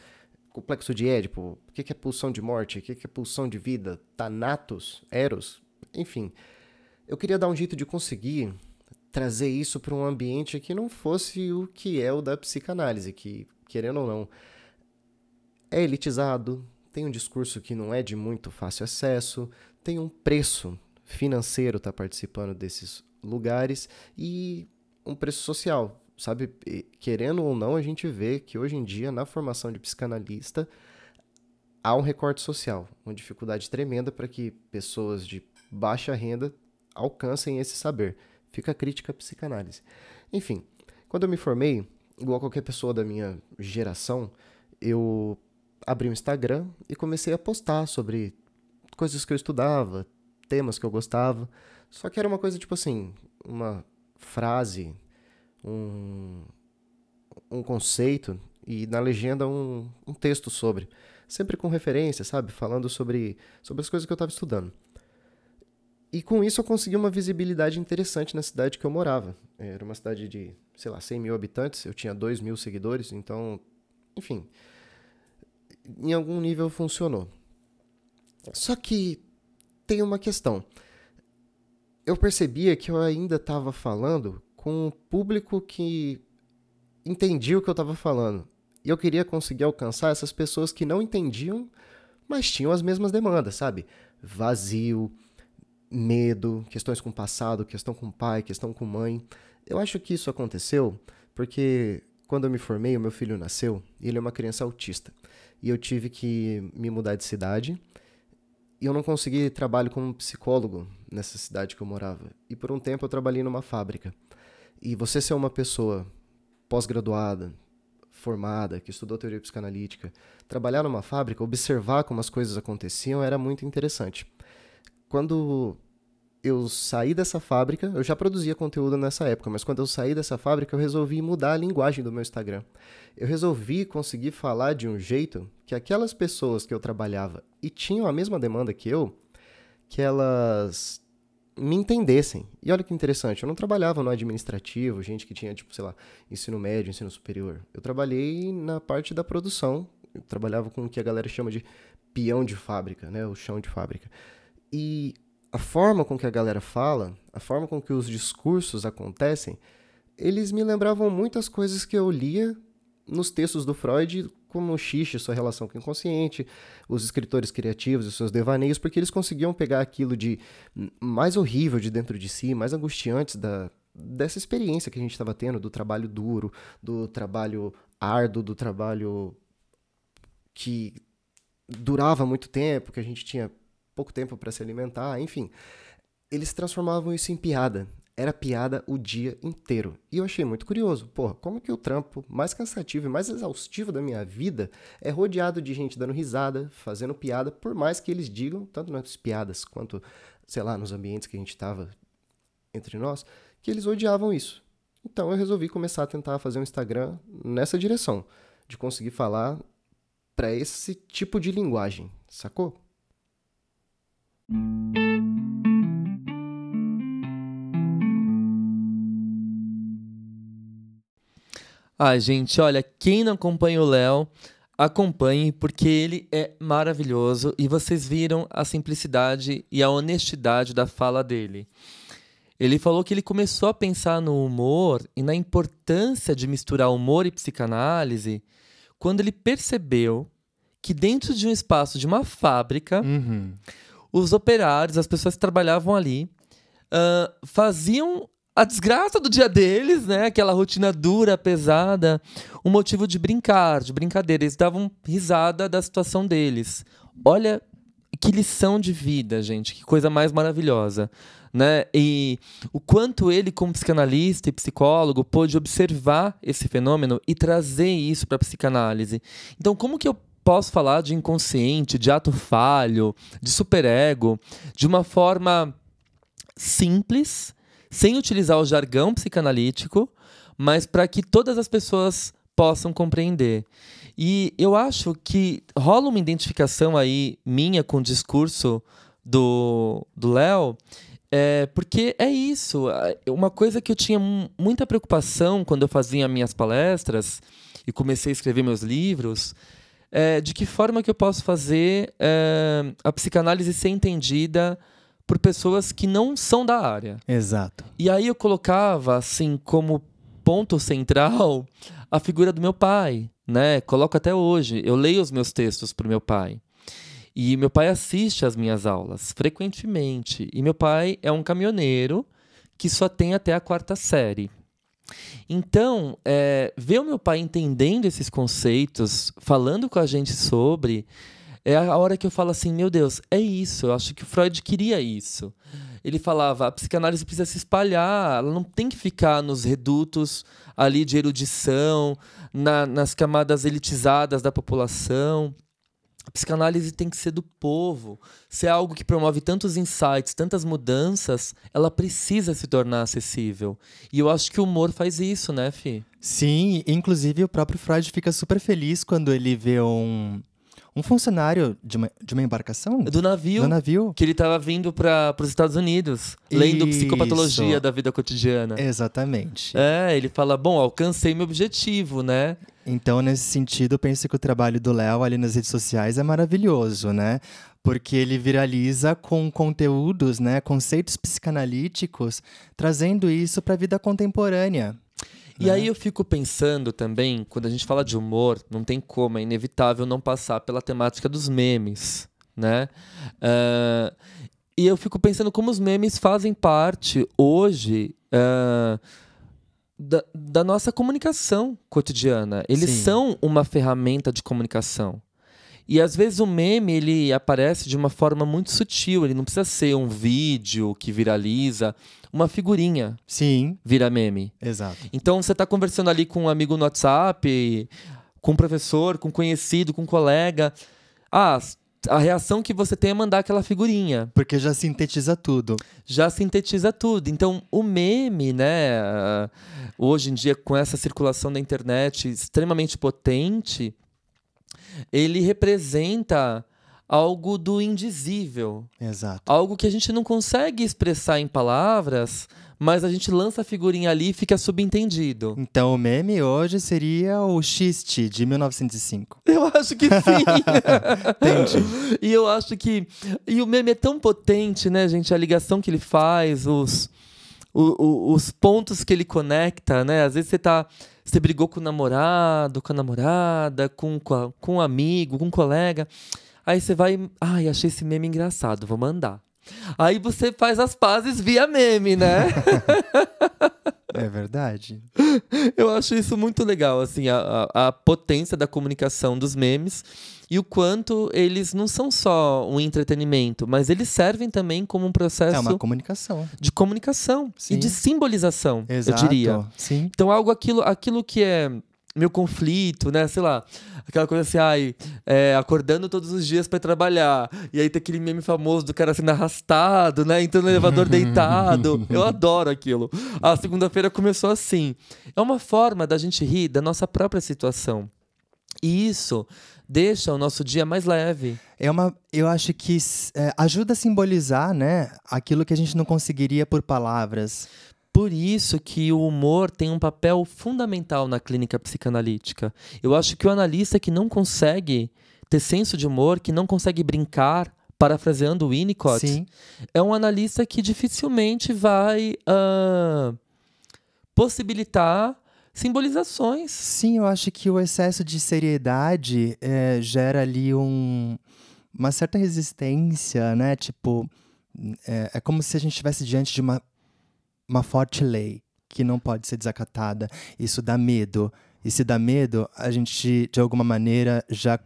[SPEAKER 3] complexo de Édipo, o que é pulsão de morte, o que que é pulsão de vida, Thanatos, Eros, enfim. Eu queria dar um jeito de conseguir trazer isso para um ambiente que não fosse o que é o da psicanálise, que, querendo ou não, é elitizado, tem um discurso que não é de muito fácil acesso, tem um preço financeiro estar tá participando desses lugares e um preço social, sabe? Querendo ou não, a gente vê que hoje em dia, na formação de psicanalista, há um recorte social, uma dificuldade tremenda para que pessoas de baixa renda alcancem esse saber. Fica a crítica à psicanálise. Enfim, quando eu me formei, igual qualquer pessoa da minha geração, eu abri um Instagram e comecei a postar sobre coisas que eu estudava, temas que eu gostava. Só que era uma coisa tipo assim, uma frase, um, um conceito e na legenda um, um texto sobre. Sempre com referência, sabe? Falando sobre, sobre as coisas que eu estava estudando. E com isso eu consegui uma visibilidade interessante na cidade que eu morava. Era uma cidade de, sei lá, 100 mil habitantes, eu tinha 2 mil seguidores, então, enfim, em algum nível funcionou. Só que tem uma questão. Eu percebia que eu ainda estava falando com um público que entendia o que eu estava falando. E eu queria conseguir alcançar essas pessoas que não entendiam, mas tinham as mesmas demandas, sabe? Vazio, medo, questões com o passado, questão com o pai, questão com mãe. Eu acho que isso aconteceu porque quando eu me formei, o meu filho nasceu e ele é uma criança autista. E eu tive que me mudar de cidade e eu não consegui trabalho como psicólogo nessa cidade que eu morava. E por um tempo eu trabalhei numa fábrica. E você ser uma pessoa pós-graduada, formada, que estudou teoria psicanalítica, trabalhar numa fábrica, observar como as coisas aconteciam era muito interessante. Quando eu saí dessa fábrica, eu já produzia conteúdo nessa época, mas quando eu saí dessa fábrica, eu resolvi mudar a linguagem do meu Instagram. Eu resolvi conseguir falar de um jeito que aquelas pessoas que eu trabalhava e tinham a mesma demanda que eu, que elas me entendessem. E olha que interessante, eu não trabalhava no administrativo, gente que tinha, tipo, sei lá, ensino médio, ensino superior. Eu trabalhei na parte da produção, eu trabalhava com o que a galera chama de peão de fábrica, né, o chão de fábrica. E a forma com que a galera fala, a forma com que os discursos acontecem, eles me lembravam muitas coisas que eu lia nos textos do Freud, como Xixi, sua relação com o inconsciente, os escritores criativos e seus devaneios, porque eles conseguiam pegar aquilo de mais horrível de dentro de si, mais angustiante da, dessa experiência que a gente estava tendo, do trabalho duro, do trabalho árduo, do trabalho que durava muito tempo, que a gente tinha pouco tempo para se alimentar, enfim. Eles transformavam isso em piada. Era piada o dia inteiro. E eu achei muito curioso. Porra, como que o trampo mais cansativo e mais exaustivo da minha vida é rodeado de gente dando risada, fazendo piada, por mais que eles digam, tanto nas piadas quanto, sei lá, nos ambientes que a gente estava entre nós, que eles odiavam isso. Então eu resolvi começar a tentar fazer um Instagram nessa direção, de conseguir falar para esse tipo de linguagem, sacou?
[SPEAKER 2] Ai, gente, olha, quem não acompanha o Léo, acompanhe, porque ele é maravilhoso e vocês viram a simplicidade e a honestidade da fala dele. Ele falou que ele começou a pensar no humor e na importância de misturar humor e psicanálise quando ele percebeu que dentro de um espaço de uma fábrica,
[SPEAKER 1] Uhum.
[SPEAKER 2] os operários, as pessoas que trabalhavam ali, ah, faziam a desgraça do dia deles, né? Aquela rotina dura, pesada, um motivo de brincar, de brincadeira. Eles davam risada da situação deles. Olha que lição de vida, gente, que coisa mais maravilhosa. Né? E o quanto ele, como psicanalista e psicólogo, pôde observar esse fenômeno e trazer isso para a psicanálise. Então, como que eu posso falar de inconsciente, de ato falho, de superego, de uma forma simples, sem utilizar o jargão psicanalítico, mas para que todas as pessoas possam compreender. E eu acho que rola uma identificação aí minha com o discurso do Léo, é, porque é isso. a- Uma coisa que eu tinha mu- muita preocupação quando eu fazia minhas palestras e comecei a escrever meus livros, é de que forma que eu posso fazer é, a psicanálise ser entendida por pessoas que não são da área.
[SPEAKER 1] Exato.
[SPEAKER 2] E aí eu colocava, assim, como ponto central a figura do meu pai, né? Coloco até hoje. Eu leio os meus textos para o meu pai. E meu pai assiste às minhas aulas frequentemente. E meu pai é um caminhoneiro que só tem até a quarta série. Então, é, ver o meu pai entendendo esses conceitos, falando com a gente sobre, é a hora que eu falo assim: meu Deus, é isso. Eu acho que o Freud queria isso. Ele falava: a psicanálise precisa se espalhar, ela não tem que ficar nos redutos ali de erudição, na, nas camadas elitizadas da população. A psicanálise tem que ser do povo. Se é algo que promove tantos insights, tantas mudanças, ela precisa se tornar acessível. E eu acho que o humor faz isso, né, Fi?
[SPEAKER 1] Sim, inclusive o próprio Freud fica super feliz quando ele vê um, um funcionário de uma, de uma embarcação?
[SPEAKER 2] Do navio.
[SPEAKER 1] Do navio.
[SPEAKER 2] Que ele estava vindo para os Estados Unidos, lendo psicopatologia da vida cotidiana.
[SPEAKER 1] Exatamente.
[SPEAKER 2] É, ele fala: bom, alcancei meu objetivo, né?
[SPEAKER 1] Então, nesse sentido, eu penso que o trabalho do Léo ali nas redes sociais é maravilhoso, né? Porque ele viraliza com conteúdos, né, conceitos psicanalíticos, trazendo isso para a vida contemporânea.
[SPEAKER 2] E né? aí eu fico pensando também, quando a gente fala de humor, não tem como, é inevitável não passar pela temática dos memes, né? Uh, e eu fico pensando como os memes fazem parte hoje uh, da, da nossa comunicação cotidiana. Eles Sim. são uma ferramenta de comunicação. E às vezes o meme ele aparece de uma forma muito sutil, ele não precisa ser um vídeo que viraliza, uma figurinha.
[SPEAKER 1] Sim.
[SPEAKER 2] Vira meme.
[SPEAKER 1] Exato.
[SPEAKER 2] Então você está conversando ali com um amigo no WhatsApp, com um professor, com um conhecido, com um colega. Ah, a reação que você tem é mandar aquela figurinha.
[SPEAKER 1] Porque já sintetiza tudo.
[SPEAKER 2] Já sintetiza tudo. Então, o meme, né, hoje em dia, com essa circulação da internet extremamente potente, ele representa algo do indizível.
[SPEAKER 1] Exato.
[SPEAKER 2] Algo que a gente não consegue expressar em palavras, mas a gente lança a figurinha ali e fica subentendido.
[SPEAKER 1] Então o meme hoje seria o xiste de 1905.
[SPEAKER 2] Eu acho que sim. Entendi. E eu acho que e o meme é tão potente, né, gente, a ligação que ele faz, os o, o, os pontos que ele conecta, né? Às vezes você tá você brigou com o namorado, com a namorada, com, com, a, com um amigo, com um colega. Aí você vai, ai, achei esse meme engraçado, vou mandar. Aí você faz as pazes via meme, né?
[SPEAKER 1] é verdade.
[SPEAKER 2] Eu acho isso muito legal, assim, a, a, a, potência da comunicação dos memes e o quanto eles não são só um entretenimento, mas eles servem também como um processo. É
[SPEAKER 1] uma comunicação.
[SPEAKER 2] De comunicação Sim. e de simbolização,
[SPEAKER 1] Exato.
[SPEAKER 2] eu diria.
[SPEAKER 1] Sim.
[SPEAKER 2] Então, algo aquilo, aquilo que é meu conflito, né? Sei lá, aquela coisa assim, ai, é, acordando todos os dias para trabalhar. E aí tem aquele meme famoso do cara sendo arrastado, né? Entrando no elevador deitado. Eu adoro aquilo. A segunda-feira começou assim. É uma forma da gente rir da nossa própria situação. E isso deixa o nosso dia mais leve.
[SPEAKER 1] É uma, eu acho que é, ajuda a simbolizar, né, aquilo que a gente não conseguiria por palavras
[SPEAKER 2] por isso que o humor tem um papel fundamental na clínica psicanalítica. Eu acho que o analista que não consegue ter senso de humor, que não consegue brincar, parafraseando o Winnicott,
[SPEAKER 1] Sim.
[SPEAKER 2] é um analista que dificilmente vai uh, possibilitar simbolizações.
[SPEAKER 1] Sim, eu acho que o excesso de seriedade é, gera ali um, uma certa resistência, né? Tipo, é, é como se a gente estivesse diante de uma uma forte lei que não pode ser desacatada. Isso dá medo. E se dá medo, a gente, de alguma maneira, já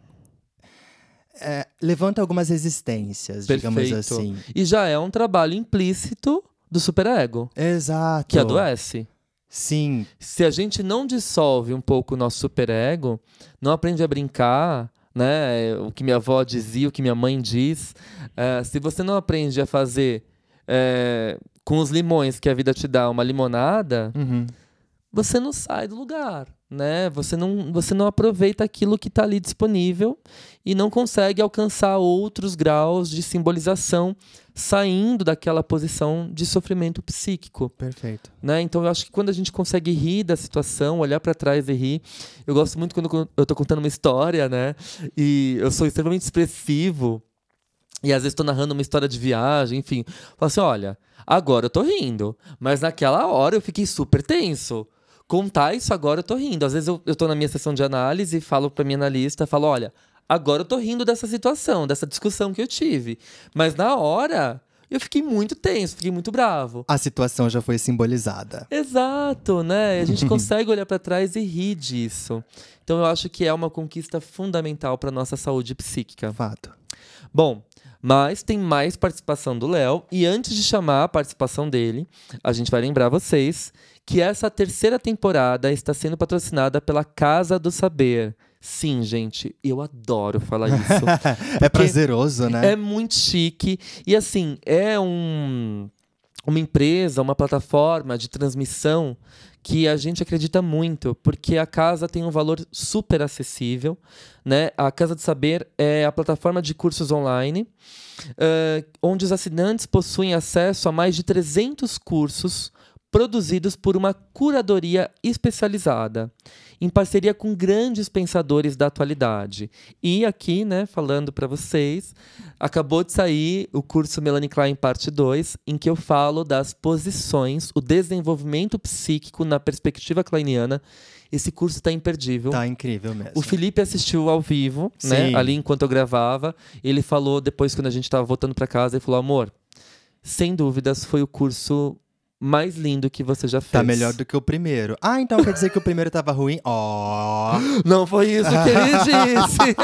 [SPEAKER 1] é, levanta algumas resistências, Perfeito. digamos assim.
[SPEAKER 2] E já é um trabalho implícito do superego.
[SPEAKER 1] Exato.
[SPEAKER 2] Que adoece.
[SPEAKER 1] Sim.
[SPEAKER 2] Se a gente não dissolve um pouco o nosso superego, não aprende a brincar, né? O que minha avó dizia, o que minha mãe diz. É, se você não aprende a fazer é, com os limões que a vida te dá uma limonada,
[SPEAKER 1] uhum.
[SPEAKER 2] você não sai do lugar, né? Você não, você não aproveita aquilo que está ali disponível e não consegue alcançar outros graus de simbolização saindo daquela posição de sofrimento psíquico.
[SPEAKER 1] Perfeito.
[SPEAKER 2] Né? Então eu acho que quando a gente consegue rir da situação, olhar para trás e rir, eu gosto muito quando eu estou contando uma história, né? E eu sou extremamente expressivo. E às vezes estou narrando uma história de viagem, enfim. Falo assim: olha, Agora eu tô rindo, mas naquela hora eu fiquei super tenso. Contar isso agora eu tô rindo. Às vezes eu, eu tô na minha sessão de análise e falo pra minha analista, falo, olha, agora eu tô rindo dessa situação, dessa discussão que eu tive. Mas na hora, eu fiquei muito tenso, fiquei muito bravo.
[SPEAKER 1] A situação já foi simbolizada.
[SPEAKER 2] Exato, né? A gente consegue olhar para trás e rir disso. Então eu acho que é uma conquista fundamental para nossa saúde psíquica.
[SPEAKER 1] Fato.
[SPEAKER 2] Bom, mas tem mais participação do Léo. E antes de chamar a participação dele, a gente vai lembrar vocês que essa terceira temporada está sendo patrocinada pela Casa do Saber. Sim, gente, eu adoro falar isso.
[SPEAKER 1] é prazeroso, né?
[SPEAKER 2] É muito chique. E assim, é um, uma empresa, uma plataforma de transmissão que a gente acredita muito, porque a casa tem um valor super acessível. Né? A Casa do Saber é a plataforma de cursos online, uh, onde os assinantes possuem acesso a mais de 300 cursos produzidos por uma curadoria especializada, em parceria com grandes pensadores da atualidade. E aqui, né, falando para vocês, acabou de sair o curso Melanie Klein parte 2, em que eu falo das posições, o desenvolvimento psíquico na perspectiva kleiniana. Esse curso está imperdível.
[SPEAKER 1] Tá incrível mesmo.
[SPEAKER 2] O Felipe assistiu ao vivo, né,
[SPEAKER 1] Sim.
[SPEAKER 2] ali enquanto eu gravava. Ele falou depois quando a gente estava voltando para casa, ele falou: "Amor, sem dúvidas foi o curso mais lindo que você já fez.
[SPEAKER 1] Tá melhor do que o primeiro. Ah, então quer dizer que o primeiro tava ruim? Ó.
[SPEAKER 2] Não foi isso que ele disse.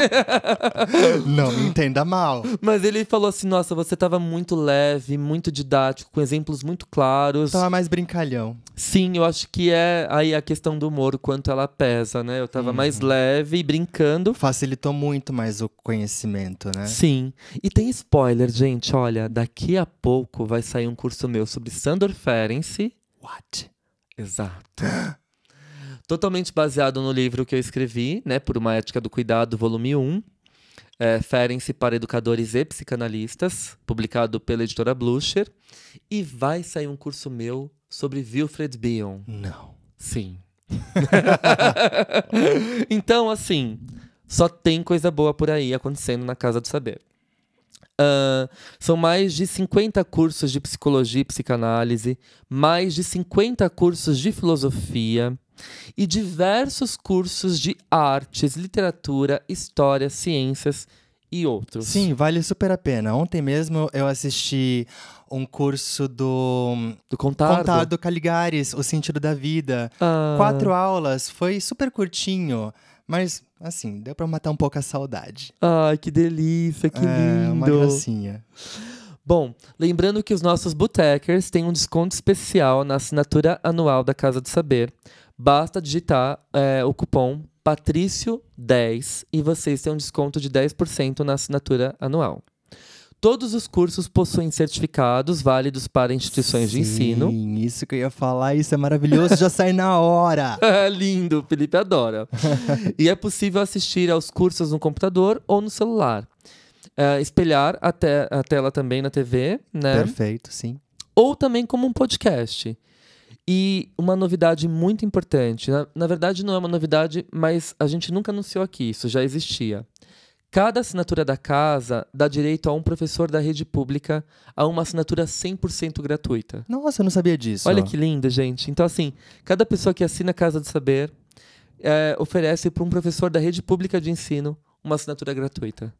[SPEAKER 1] Não me entenda mal.
[SPEAKER 2] Mas ele falou assim: nossa, você tava muito leve, muito didático, com exemplos muito claros.
[SPEAKER 1] Tava mais brincalhão.
[SPEAKER 2] Sim, eu acho que é aí a questão do humor, o quanto ela pesa, né? Eu tava mais leve e brincando.
[SPEAKER 1] Facilitou muito mais o conhecimento, né?
[SPEAKER 2] Sim. E tem spoiler, gente. Olha, daqui a pouco vai sair um curso meu sobre Sandor Ferenczi.
[SPEAKER 1] What?
[SPEAKER 2] Exato. Totalmente baseado no livro que eu escrevi, né? Por uma ética do cuidado, volume 1. É, Ferenczi para educadores e psicanalistas, publicado pela editora Blucher. E vai sair um curso meu sobre Wilfred Bion.
[SPEAKER 1] Não.
[SPEAKER 2] Sim. então, assim, só tem coisa boa por aí acontecendo na Casa do Saber. Ah, são mais de 50 cursos de psicologia e psicanálise, mais de 50 cursos de filosofia e diversos cursos de artes, literatura, história, ciências e outros.
[SPEAKER 1] Sim, vale super a pena. Ontem mesmo eu assisti um curso do
[SPEAKER 2] Do Contardo.
[SPEAKER 1] Contado Caligares, O Sentido da Vida.
[SPEAKER 2] Ah,
[SPEAKER 1] Quatro aulas, foi super curtinho, mas assim, deu pra matar um pouco a saudade.
[SPEAKER 2] Ai, que delícia, que
[SPEAKER 1] é,
[SPEAKER 2] lindo.
[SPEAKER 1] uma gracinha.
[SPEAKER 2] Bom, lembrando que os nossos botecers têm um desconto especial na assinatura anual da Casa do Saber. Basta digitar é, o cupom Patrício10 e vocês têm um desconto de 10% na assinatura anual. Todos os cursos possuem certificados válidos para instituições de ensino.
[SPEAKER 1] Sim, isso que eu ia falar, isso é maravilhoso, já sai na hora.
[SPEAKER 2] É lindo, o Felipe adora. e é possível assistir aos cursos no computador ou no celular. É, espelhar a, te- a tela também na TV, né?
[SPEAKER 1] Perfeito, sim.
[SPEAKER 2] ou também como um podcast. E uma novidade muito importante, na, na verdade não é uma novidade, mas a gente nunca anunciou aqui, isso já existia. Cada assinatura da casa dá direito a um professor da rede pública a uma assinatura 100% gratuita.
[SPEAKER 1] Nossa, eu não sabia disso.
[SPEAKER 2] Olha que lindo, gente. Então, assim, cada pessoa que assina a Casa do Saber é, oferece para um professor da rede pública de ensino uma assinatura gratuita.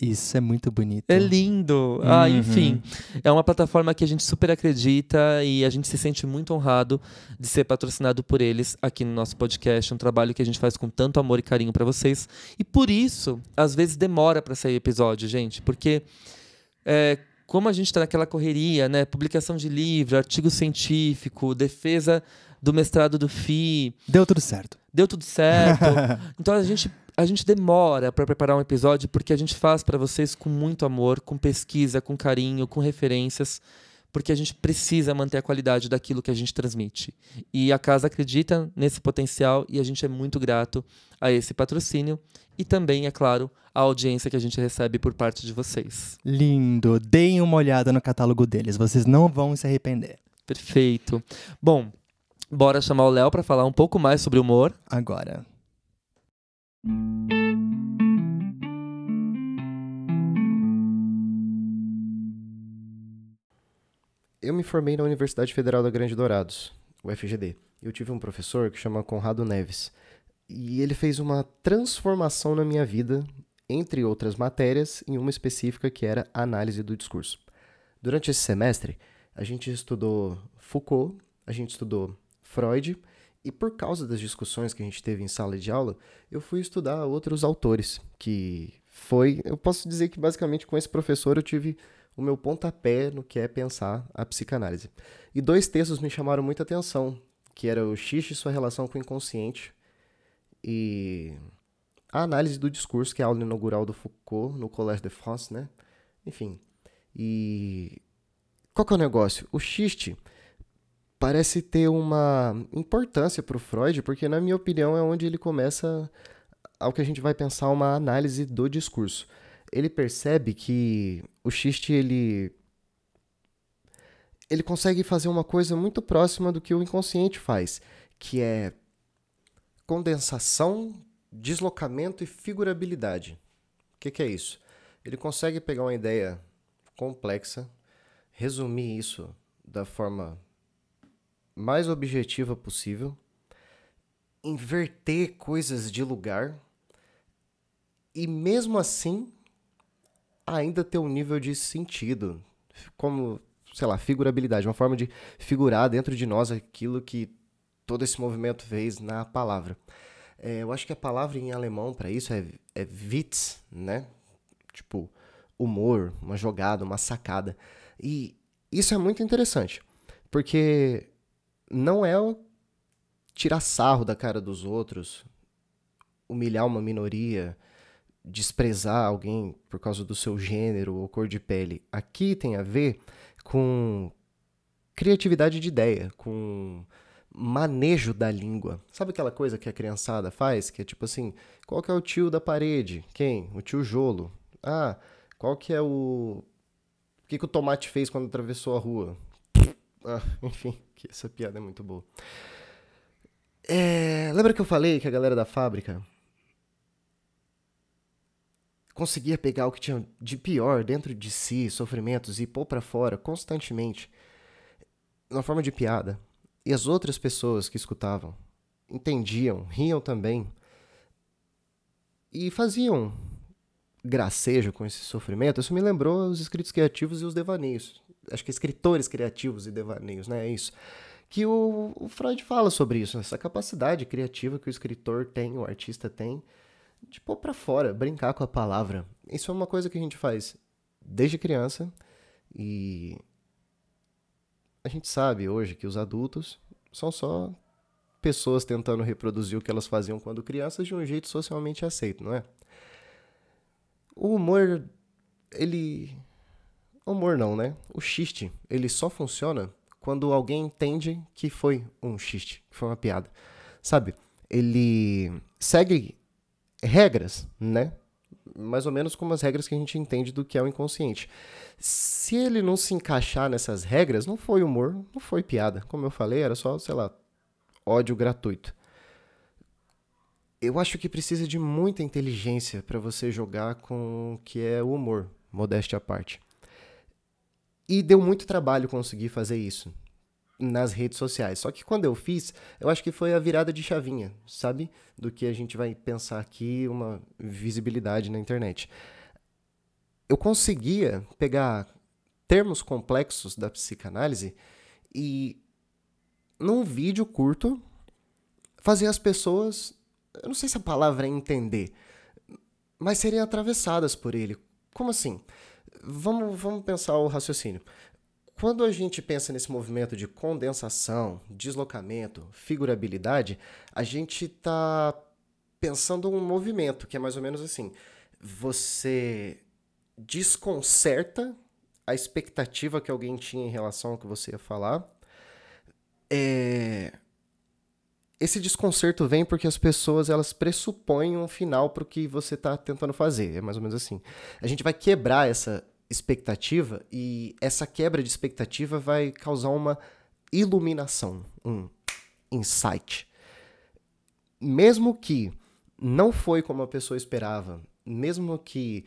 [SPEAKER 1] Isso é muito bonito.
[SPEAKER 2] É lindo. Ah,
[SPEAKER 1] Uhum.
[SPEAKER 2] enfim. É uma plataforma que a gente super acredita e a gente se sente muito honrado de ser patrocinado por eles aqui no nosso podcast. Um trabalho que a gente faz com tanto amor e carinho pra vocês. E por isso, às vezes demora pra sair episódio, gente. Porque é, como a gente tá naquela correria, né? Publicação de livro, artigo científico, defesa do mestrado do FI,
[SPEAKER 1] Deu tudo certo.
[SPEAKER 2] deu tudo certo. então a gente, a gente demora para preparar um episódio porque a gente faz para vocês com muito amor, com pesquisa, com carinho, com referências, porque a gente precisa manter a qualidade daquilo que a gente transmite. E a casa acredita nesse potencial e a gente é muito grato a esse patrocínio e também, é claro, a audiência que a gente recebe por parte de vocês.
[SPEAKER 1] Lindo. Deem uma olhada no catálogo deles, vocês não vão se arrepender.
[SPEAKER 2] Perfeito. Bom, bora chamar o Léo para falar um pouco mais sobre humor.
[SPEAKER 1] Agora.
[SPEAKER 3] Eu me formei na Universidade Federal da Grande Dourados. o FGD. Eu tive um professor que chama Conrado Neves. E ele fez uma transformação na minha vida, entre outras matérias, em uma específica que era análise do discurso. Durante esse semestre, a gente estudou Foucault, a gente estudou Freud, e por causa das discussões que a gente teve em sala de aula, eu fui estudar outros autores, que foi, eu posso dizer que basicamente com esse professor eu tive o meu pontapé no que é pensar a psicanálise. E dois textos me chamaram muita atenção, que era o Xixi e sua relação com o inconsciente e a análise do discurso, que é a aula inaugural do Foucault no Collège de France, né? Enfim. E qual que é o negócio? O xiste parece ter uma importância para o Freud, porque na minha opinião é onde ele começa ao que a gente vai pensar uma análise do discurso. Ele percebe que o xiste ele ele consegue fazer uma coisa muito próxima do que o inconsciente faz, que é condensação, deslocamento e figurabilidade. O que, que é isso? Ele consegue pegar uma ideia complexa, resumir isso da forma mais objetiva possível, inverter coisas de lugar e mesmo assim ainda ter um nível de sentido, como, sei lá, figurabilidade, uma forma de figurar dentro de nós aquilo que todo esse movimento fez na palavra. É, eu acho que a palavra em alemão para isso é, é Witz, né? Tipo, humor, uma jogada, uma sacada. E isso é muito interessante, porque não é tirar sarro da cara dos outros, humilhar uma minoria, desprezar alguém por causa do seu gênero ou cor de pele. Aqui tem a ver com criatividade de ideia, com manejo da língua. Sabe aquela coisa que a criançada faz? Que é tipo assim, qual que é o tio da parede? Quem? O tio Jolo. Ah, qual que é o... O que, que o tomate fez quando atravessou a rua? Ah, enfim, que essa piada é muito boa. É... Lembra que eu falei que a galera da fábrica conseguia pegar o que tinha de pior dentro de si, sofrimentos, e pôr para fora constantemente, na forma de piada? E as outras pessoas que escutavam entendiam, riam também e faziam gracejo com esse sofrimento. Isso me lembrou os escritos criativos e os devaneios. Acho que escritores criativos e devaneios, né? É isso. Que o, o Freud fala sobre isso, essa capacidade criativa que o escritor tem, o artista tem, de pôr pra fora, brincar com a palavra. Isso é uma coisa que a gente faz desde criança e a gente sabe hoje que os adultos são só pessoas tentando reproduzir o que elas faziam quando crianças de um jeito socialmente aceito, não é? O humor, ele. Humor não, né? O xiste, ele só funciona quando alguém entende que foi um xiste, que foi uma piada. Sabe? Ele segue regras, né? mais ou menos como as regras que a gente entende do que é o inconsciente. Se ele não se encaixar nessas regras, não foi humor, não foi piada. Como eu falei, era só, sei lá, ódio gratuito. Eu acho que precisa de muita inteligência para você jogar com o que é o humor, modéstia à parte. E deu muito trabalho conseguir fazer isso nas redes sociais. Só que quando eu fiz, eu acho que foi a virada de chavinha, sabe? Do que a gente vai pensar aqui, uma visibilidade na internet. Eu conseguia pegar termos complexos da psicanálise e, num vídeo curto, fazer as pessoas. Eu não sei se a palavra é entender, mas serem atravessadas por ele. Como assim? Vamos, vamos pensar o raciocínio. Quando a gente pensa nesse movimento de condensação, deslocamento, figurabilidade, a gente está pensando um movimento que é mais ou menos assim: você desconcerta a expectativa que alguém tinha em relação ao que você ia falar. É... Esse desconcerto vem porque as pessoas elas pressupõem um final para o que você está tentando fazer. É mais ou menos assim. A gente vai quebrar essa expectativa e essa quebra de expectativa vai causar uma iluminação, um insight. Mesmo que não foi como a pessoa esperava, mesmo que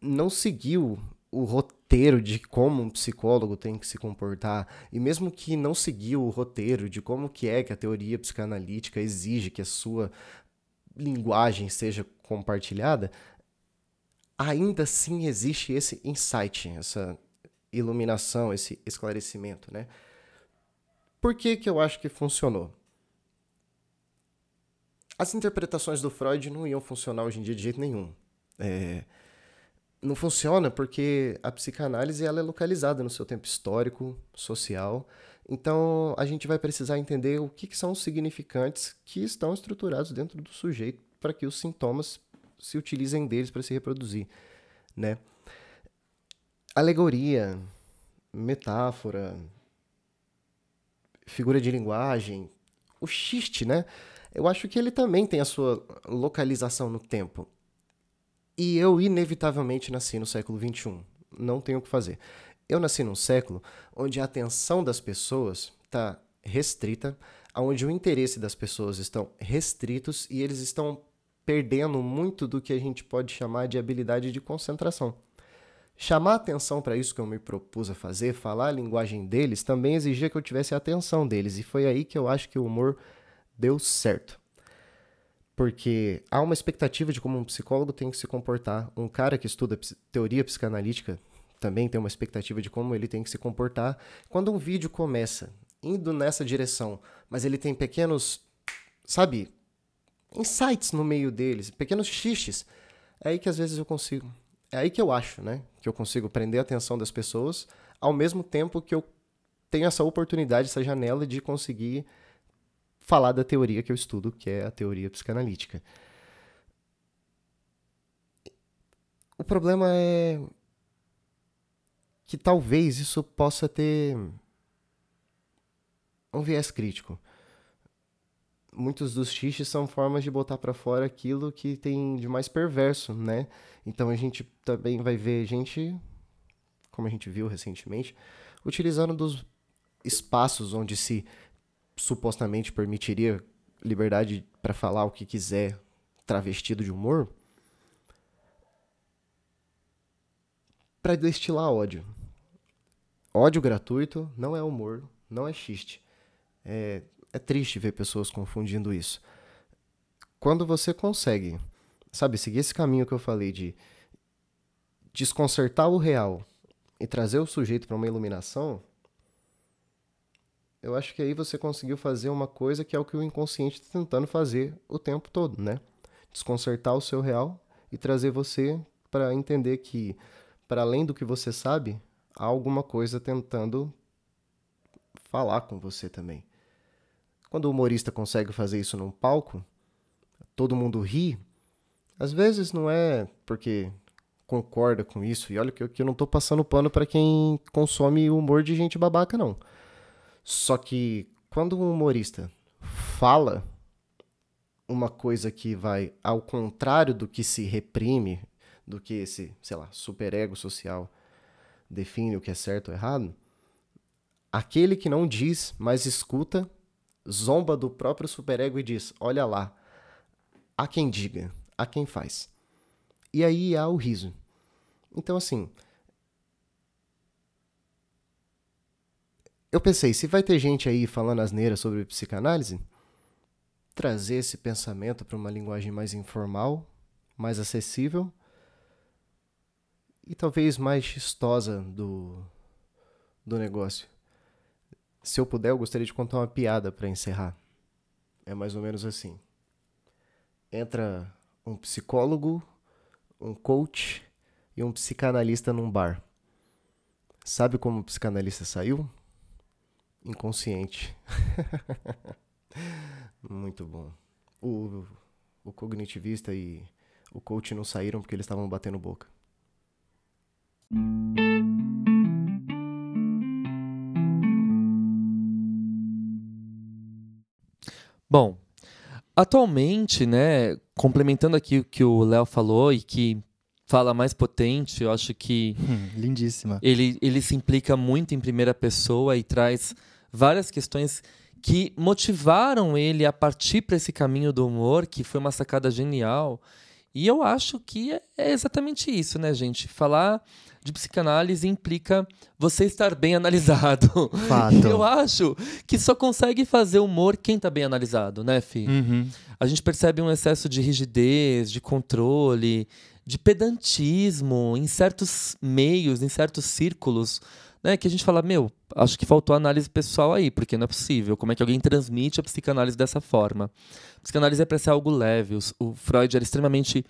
[SPEAKER 3] não seguiu o roteiro de como um psicólogo tem que se comportar, e mesmo que não seguiu o roteiro de como que é que a teoria psicanalítica exige que a sua linguagem seja compartilhada, ainda assim existe esse insight, essa iluminação, esse esclarecimento, né? Por que que eu acho que funcionou? As interpretações do Freud não iam funcionar hoje em dia de jeito nenhum. É, não funciona porque a psicanálise ela é localizada no seu tempo histórico, social. Então a gente vai precisar entender o que, que são os significantes que estão estruturados dentro do sujeito para que os sintomas se utilizem deles para se reproduzir, né? Alegoria, metáfora, figura de linguagem, o xiste, né? Eu acho que ele também tem a sua localização no tempo. E eu, inevitavelmente, nasci no século XXI. Não tenho o que fazer. Eu nasci num século onde a atenção das pessoas está restrita, onde o interesse das pessoas estão restritos e eles estão perdendo muito do que a gente pode chamar de habilidade de concentração. Chamar atenção para isso que eu me propus a fazer, falar a linguagem deles, também exigia que eu tivesse a atenção deles. E foi aí que eu acho que o humor deu certo. Porque há uma expectativa de como um psicólogo tem que se comportar. Um cara que estuda teoria psicanalítica também tem uma expectativa de como ele tem que se comportar. Quando um vídeo começa indo nessa direção, mas ele tem pequenos, sabe, insights no meio deles, pequenos xixes, é aí que às vezes eu consigo. É aí que eu acho, né? Que eu consigo prender a atenção das pessoas, ao mesmo tempo que eu tenho essa oportunidade, essa janela de conseguir falar da teoria que eu estudo, que é a teoria psicanalítica. O problema é que talvez isso possa ter um viés crítico. Muitos dos xixes são formas de botar para fora aquilo que tem de mais perverso, né? Então a gente também vai ver gente, como a gente viu recentemente, utilizando dos espaços onde se supostamente permitiria liberdade para falar o que quiser, travestido de humor, para destilar ódio. Ódio gratuito não é humor, não é xiste. É, é triste ver pessoas confundindo isso. Quando você consegue, sabe, seguir esse caminho que eu falei de desconcertar o real e trazer o sujeito para uma iluminação, eu acho que aí você conseguiu fazer uma coisa que é o que o inconsciente está tentando fazer o tempo todo, né? Desconcertar o seu real e trazer você para entender que, para além do que você sabe, há alguma coisa tentando falar com você também. Quando o humorista consegue fazer isso num palco, todo mundo ri, às vezes não é porque concorda com isso, e olha que eu, não estou passando pano para quem consome humor de gente babaca, não. Só que quando um humorista fala uma coisa que vai ao contrário do que se reprime, do que esse, sei lá, superego social define o que é certo ou errado, aquele que não diz, mas escuta, zomba do próprio superego e diz: "Olha lá, há quem diga, há quem faz". E aí há o riso. Então assim, Eu pensei, se vai ter gente aí falando asneira sobre psicanálise, trazer esse pensamento para uma linguagem mais informal, mais acessível e talvez mais chistosa do, do negócio. Se eu puder, eu gostaria de contar uma piada para encerrar. É mais ou menos assim. Entra um psicólogo, um coach e um psicanalista num bar. Sabe como o psicanalista saiu? inconsciente. Muito bom. O, o cognitivista e o coach não saíram porque eles estavam batendo boca.
[SPEAKER 2] Bom, atualmente, né, complementando aqui o que o Léo falou e que fala mais potente, eu acho que.
[SPEAKER 1] Hum, lindíssima.
[SPEAKER 2] Ele, ele se implica muito em primeira pessoa e traz várias questões que motivaram ele a partir para esse caminho do humor, que foi uma sacada genial. E eu acho que é, é exatamente isso, né, gente? Falar de psicanálise implica você estar bem analisado.
[SPEAKER 1] Fato.
[SPEAKER 2] Eu acho que só consegue fazer humor quem está bem analisado, né, Fi?
[SPEAKER 1] Uhum.
[SPEAKER 2] A gente percebe um excesso de rigidez, de controle, de pedantismo em certos meios, em certos círculos, né? Que a gente fala, meu, acho que faltou análise pessoal aí, porque não é possível. Como é que alguém transmite a psicanálise dessa forma? A psicanálise é para ser algo leve. O Freud era extremamente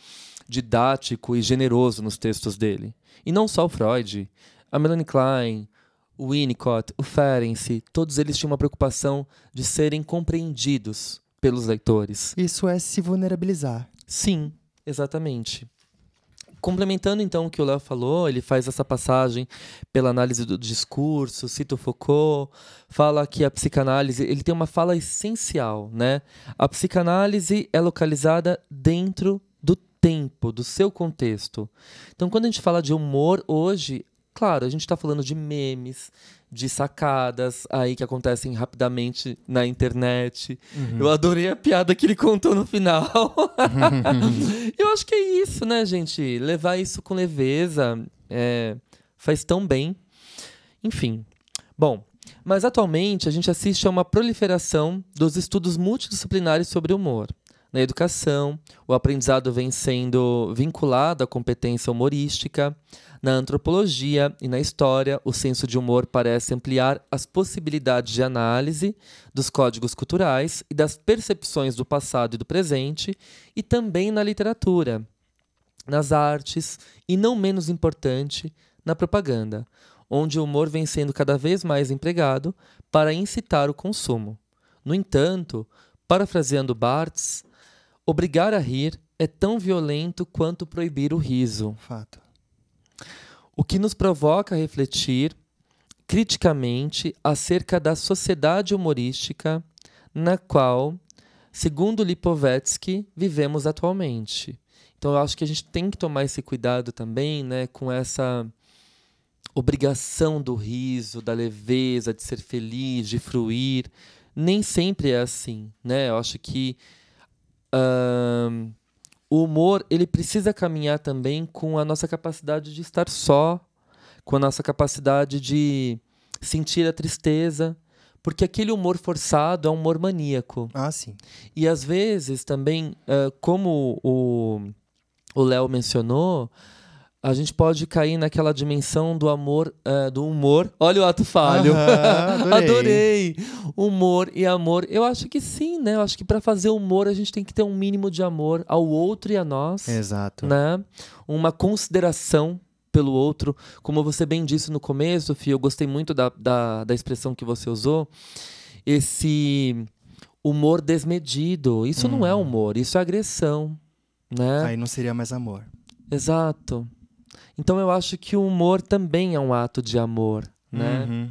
[SPEAKER 2] didático e generoso nos textos dele. E não só o Freud, a Melanie Klein, o Winnicott, o Ferenczi, todos eles tinham uma preocupação de serem compreendidos pelos leitores.
[SPEAKER 1] Isso é se vulnerabilizar.
[SPEAKER 2] Sim, exatamente. Complementando então o que o Léo falou, ele faz essa passagem pela análise do discurso, cita o Foucault, fala que a psicanálise, ele tem uma fala essencial, né? A psicanálise é localizada dentro do tempo, do seu contexto. Então, quando a gente fala de humor hoje, claro, a gente está falando de memes, de sacadas aí que acontecem rapidamente na internet. Uhum. Eu adorei a piada que ele contou no final. Eu acho que é isso, né, gente? Levar isso com leveza é, faz tão bem. Enfim. Bom, mas atualmente a gente assiste a uma proliferação dos estudos multidisciplinares sobre humor. Na educação, o aprendizado vem sendo vinculado à competência humorística. Na antropologia e na história, o senso de humor parece ampliar as possibilidades de análise dos códigos culturais e das percepções do passado e do presente, e também na literatura, nas artes e, não menos importante, na propaganda, onde o humor vem sendo cada vez mais empregado para incitar o consumo. No entanto, parafraseando Barthes, obrigar a rir é tão violento quanto proibir o riso.
[SPEAKER 1] Fato
[SPEAKER 2] o que nos provoca a refletir criticamente acerca da sociedade humorística na qual, segundo Lipovetsky, vivemos atualmente. Então eu acho que a gente tem que tomar esse cuidado também, né, com essa obrigação do riso, da leveza, de ser feliz, de fruir. Nem sempre é assim, né? Eu acho que uh, o humor ele precisa caminhar também com a nossa capacidade de estar só, com a nossa capacidade de sentir a tristeza, porque aquele humor forçado é um humor maníaco.
[SPEAKER 1] Ah, sim.
[SPEAKER 2] E às vezes também, uh, como o Léo mencionou, a gente pode cair naquela dimensão do amor, uh, do humor. Olha o ato falho.
[SPEAKER 1] Adorei.
[SPEAKER 2] adorei. Humor e amor. Eu acho que sim, né? Eu acho que para fazer humor a gente tem que ter um mínimo de amor ao outro e a nós.
[SPEAKER 1] Exato.
[SPEAKER 2] Né? Uma consideração pelo outro. Como você bem disse no começo, Fih, eu gostei muito da, da, da expressão que você usou. Esse humor desmedido. Isso hum. não é uhum. humor, isso é agressão. Né?
[SPEAKER 1] Aí não seria mais amor.
[SPEAKER 2] Exato. Então eu acho que o humor também é um ato de amor, né?
[SPEAKER 1] Uhum.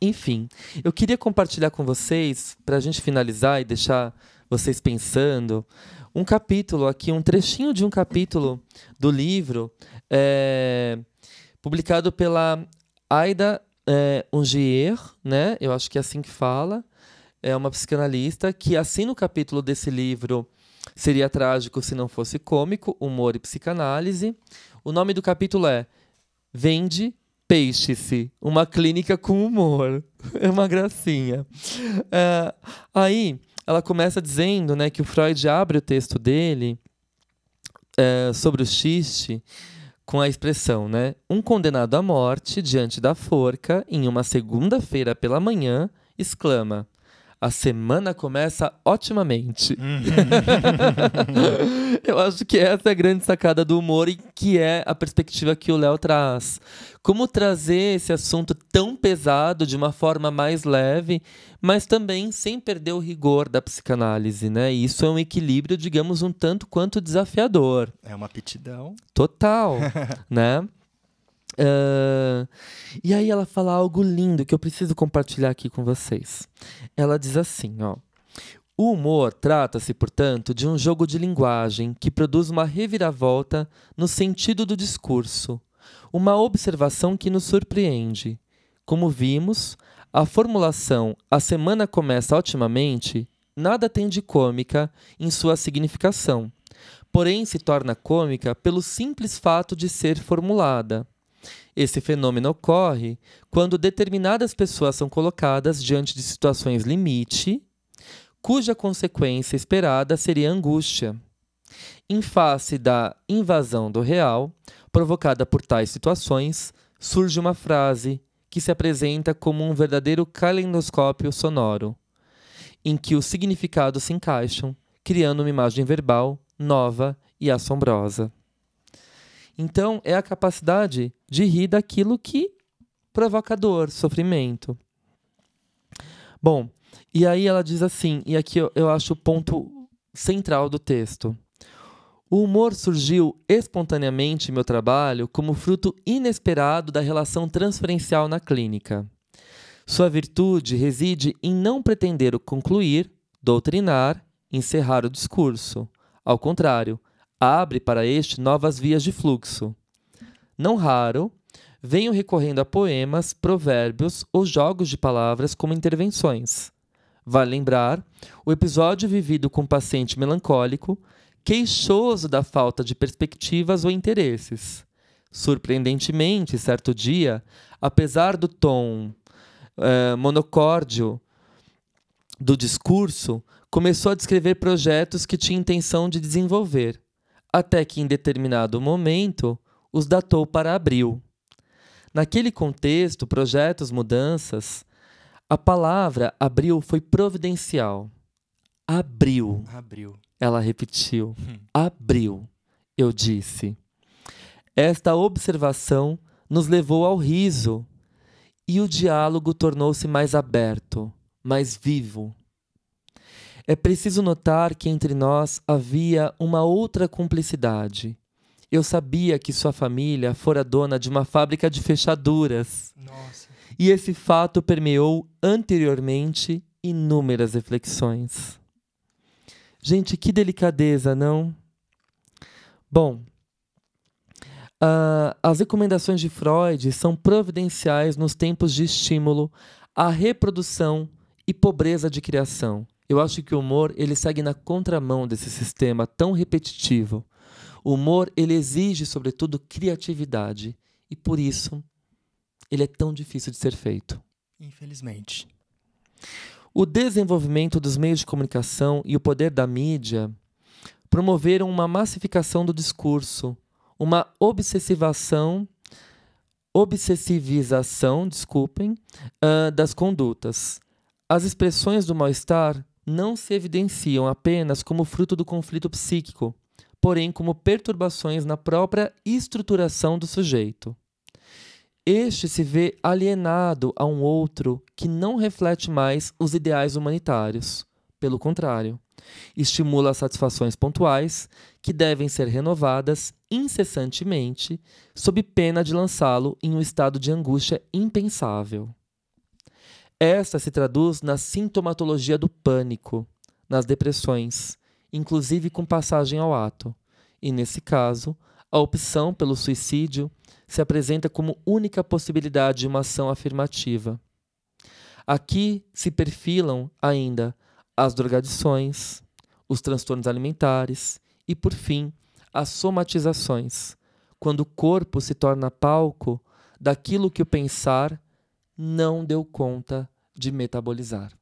[SPEAKER 2] Enfim, eu queria compartilhar com vocês, para a gente finalizar e deixar vocês pensando, um capítulo aqui, um trechinho de um capítulo do livro é, publicado pela Aida é, Ungier, né? Eu acho que é assim que fala. É uma psicanalista que assina o capítulo desse livro Seria trágico se não fosse cômico, humor e psicanálise. O nome do capítulo é Vende, Peixe-se, uma clínica com humor. É uma gracinha. É, aí, ela começa dizendo né, que o Freud abre o texto dele é, sobre o xiste com a expressão, né? Um condenado à morte diante da forca, em uma segunda-feira pela manhã, exclama: a semana começa otimamente.
[SPEAKER 1] Uhum.
[SPEAKER 2] Eu acho que essa é a grande sacada do humor e que é a perspectiva que o Léo traz. Como trazer esse assunto tão pesado de uma forma mais leve, mas também sem perder o rigor da psicanálise, né? E isso é um equilíbrio, digamos, um tanto quanto desafiador.
[SPEAKER 1] É uma aptidão.
[SPEAKER 2] Total, né? Uh, e aí ela fala algo lindo que eu preciso compartilhar aqui com vocês. Ela diz assim, ó. O humor trata-se, portanto, de um jogo de linguagem que produz uma reviravolta no sentido do discurso, uma observação que nos surpreende. Como vimos, a formulação a semana começa otimamente nada tem de cômica em sua significação, porém se torna cômica pelo simples fato de ser formulada. Esse fenômeno ocorre quando determinadas pessoas são colocadas diante de situações limite, cuja consequência esperada seria angústia. Em face da invasão do real, provocada por tais situações, surge uma frase que se apresenta como um verdadeiro calendoscópio sonoro, em que os significados se encaixam, criando uma imagem verbal nova e assombrosa. Então, é a capacidade de rir daquilo que provoca dor, sofrimento. Bom, e aí ela diz assim, e aqui eu, eu acho o ponto central do texto. O humor surgiu espontaneamente em meu trabalho como fruto inesperado da relação transferencial na clínica. Sua virtude reside em não pretender concluir, doutrinar, encerrar o discurso. Ao contrário, abre para este novas vias de fluxo. Não raro, venho recorrendo a poemas, provérbios ou jogos de palavras como intervenções. Vale lembrar o episódio vivido com um paciente melancólico queixoso da falta de perspectivas ou interesses. Surpreendentemente, certo dia, apesar do tom uh, monocórdio do discurso, começou a descrever projetos que tinha intenção de desenvolver, até que em determinado momento os datou para abril. Naquele contexto, projetos, mudanças, a palavra abril foi providencial. Abril.
[SPEAKER 1] Abril.
[SPEAKER 2] Ela repetiu. Hum. Abril. Eu disse. Esta observação nos levou ao riso e o diálogo tornou-se mais aberto, mais vivo. É preciso notar que entre nós havia uma outra cumplicidade. Eu sabia que sua família fora dona de uma fábrica de fechaduras.
[SPEAKER 1] Nossa.
[SPEAKER 2] E esse fato permeou anteriormente inúmeras reflexões. Gente, que delicadeza, não? Bom, uh, as recomendações de Freud são providenciais nos tempos de estímulo à reprodução e pobreza de criação. Eu acho que o humor ele segue na contramão desse sistema tão repetitivo. O humor ele exige, sobretudo, criatividade e por isso ele é tão difícil de ser feito.
[SPEAKER 1] Infelizmente.
[SPEAKER 2] O desenvolvimento dos meios de comunicação e o poder da mídia promoveram uma massificação do discurso, uma obsessivação, obsessivização, desculpem, uh, das condutas. As expressões do mal-estar não se evidenciam apenas como fruto do conflito psíquico, porém como perturbações na própria estruturação do sujeito. Este se vê alienado a um outro que não reflete mais os ideais humanitários. Pelo contrário, estimula satisfações pontuais que devem ser renovadas incessantemente, sob pena de lançá-lo em um estado de angústia impensável. Esta se traduz na sintomatologia do pânico, nas depressões, inclusive com passagem ao ato, e, nesse caso, a opção pelo suicídio se apresenta como única possibilidade de uma ação afirmativa. Aqui se perfilam ainda as drogadições, os transtornos alimentares e, por fim, as somatizações, quando o corpo se torna palco daquilo que o pensar não deu conta de metabolizar.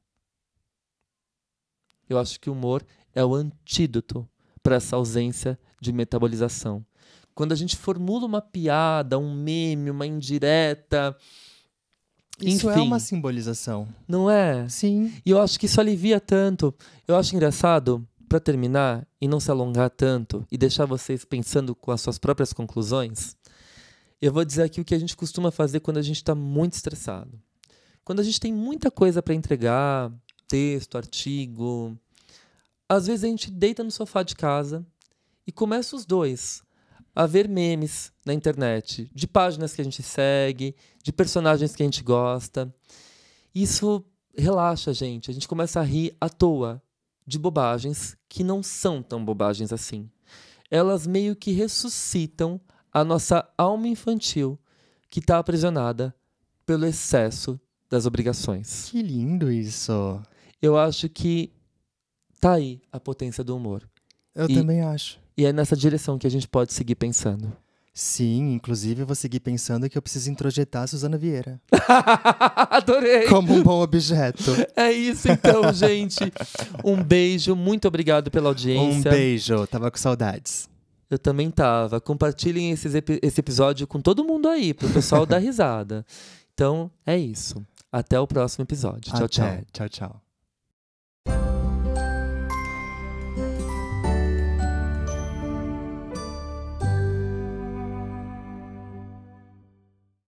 [SPEAKER 2] Eu acho que o humor é o antídoto para essa ausência de metabolização quando a gente formula uma piada, um meme, uma indireta.
[SPEAKER 1] Isso
[SPEAKER 2] é enfim,
[SPEAKER 1] é uma simbolização.
[SPEAKER 2] Não é?
[SPEAKER 1] Sim.
[SPEAKER 2] E eu acho que isso alivia tanto. Eu acho engraçado, para terminar e não se alongar tanto e deixar vocês pensando com as suas próprias conclusões, eu vou dizer aqui o que a gente costuma fazer quando a gente está muito estressado. Quando a gente tem muita coisa para entregar, texto, artigo, às vezes a gente deita no sofá de casa e começa os dois a ver memes na internet, de páginas que a gente segue, de personagens que a gente gosta. Isso relaxa a gente, a gente começa a rir à toa de bobagens que não são tão bobagens assim. Elas meio que ressuscitam a nossa alma infantil que está aprisionada pelo excesso das obrigações.
[SPEAKER 1] Que lindo isso.
[SPEAKER 2] Eu acho que tá aí a potência do humor.
[SPEAKER 1] Eu
[SPEAKER 2] e,
[SPEAKER 1] também acho.
[SPEAKER 2] E é nessa direção que a gente pode seguir pensando.
[SPEAKER 1] Sim, inclusive eu vou seguir pensando que eu preciso introjetar a Suzana Vieira.
[SPEAKER 2] Adorei!
[SPEAKER 1] Como um bom objeto.
[SPEAKER 2] É isso então, gente. Um beijo, muito obrigado pela
[SPEAKER 1] Um
[SPEAKER 2] audiência.
[SPEAKER 1] beijo, tava com saudades.
[SPEAKER 2] Eu também tava. Compartilhem esses esse episódio com todo mundo aí, pro pessoal dar risada. Então, é isso. Até o próximo episódio. Tchau, tchau.
[SPEAKER 1] Até. Tchau, tchau.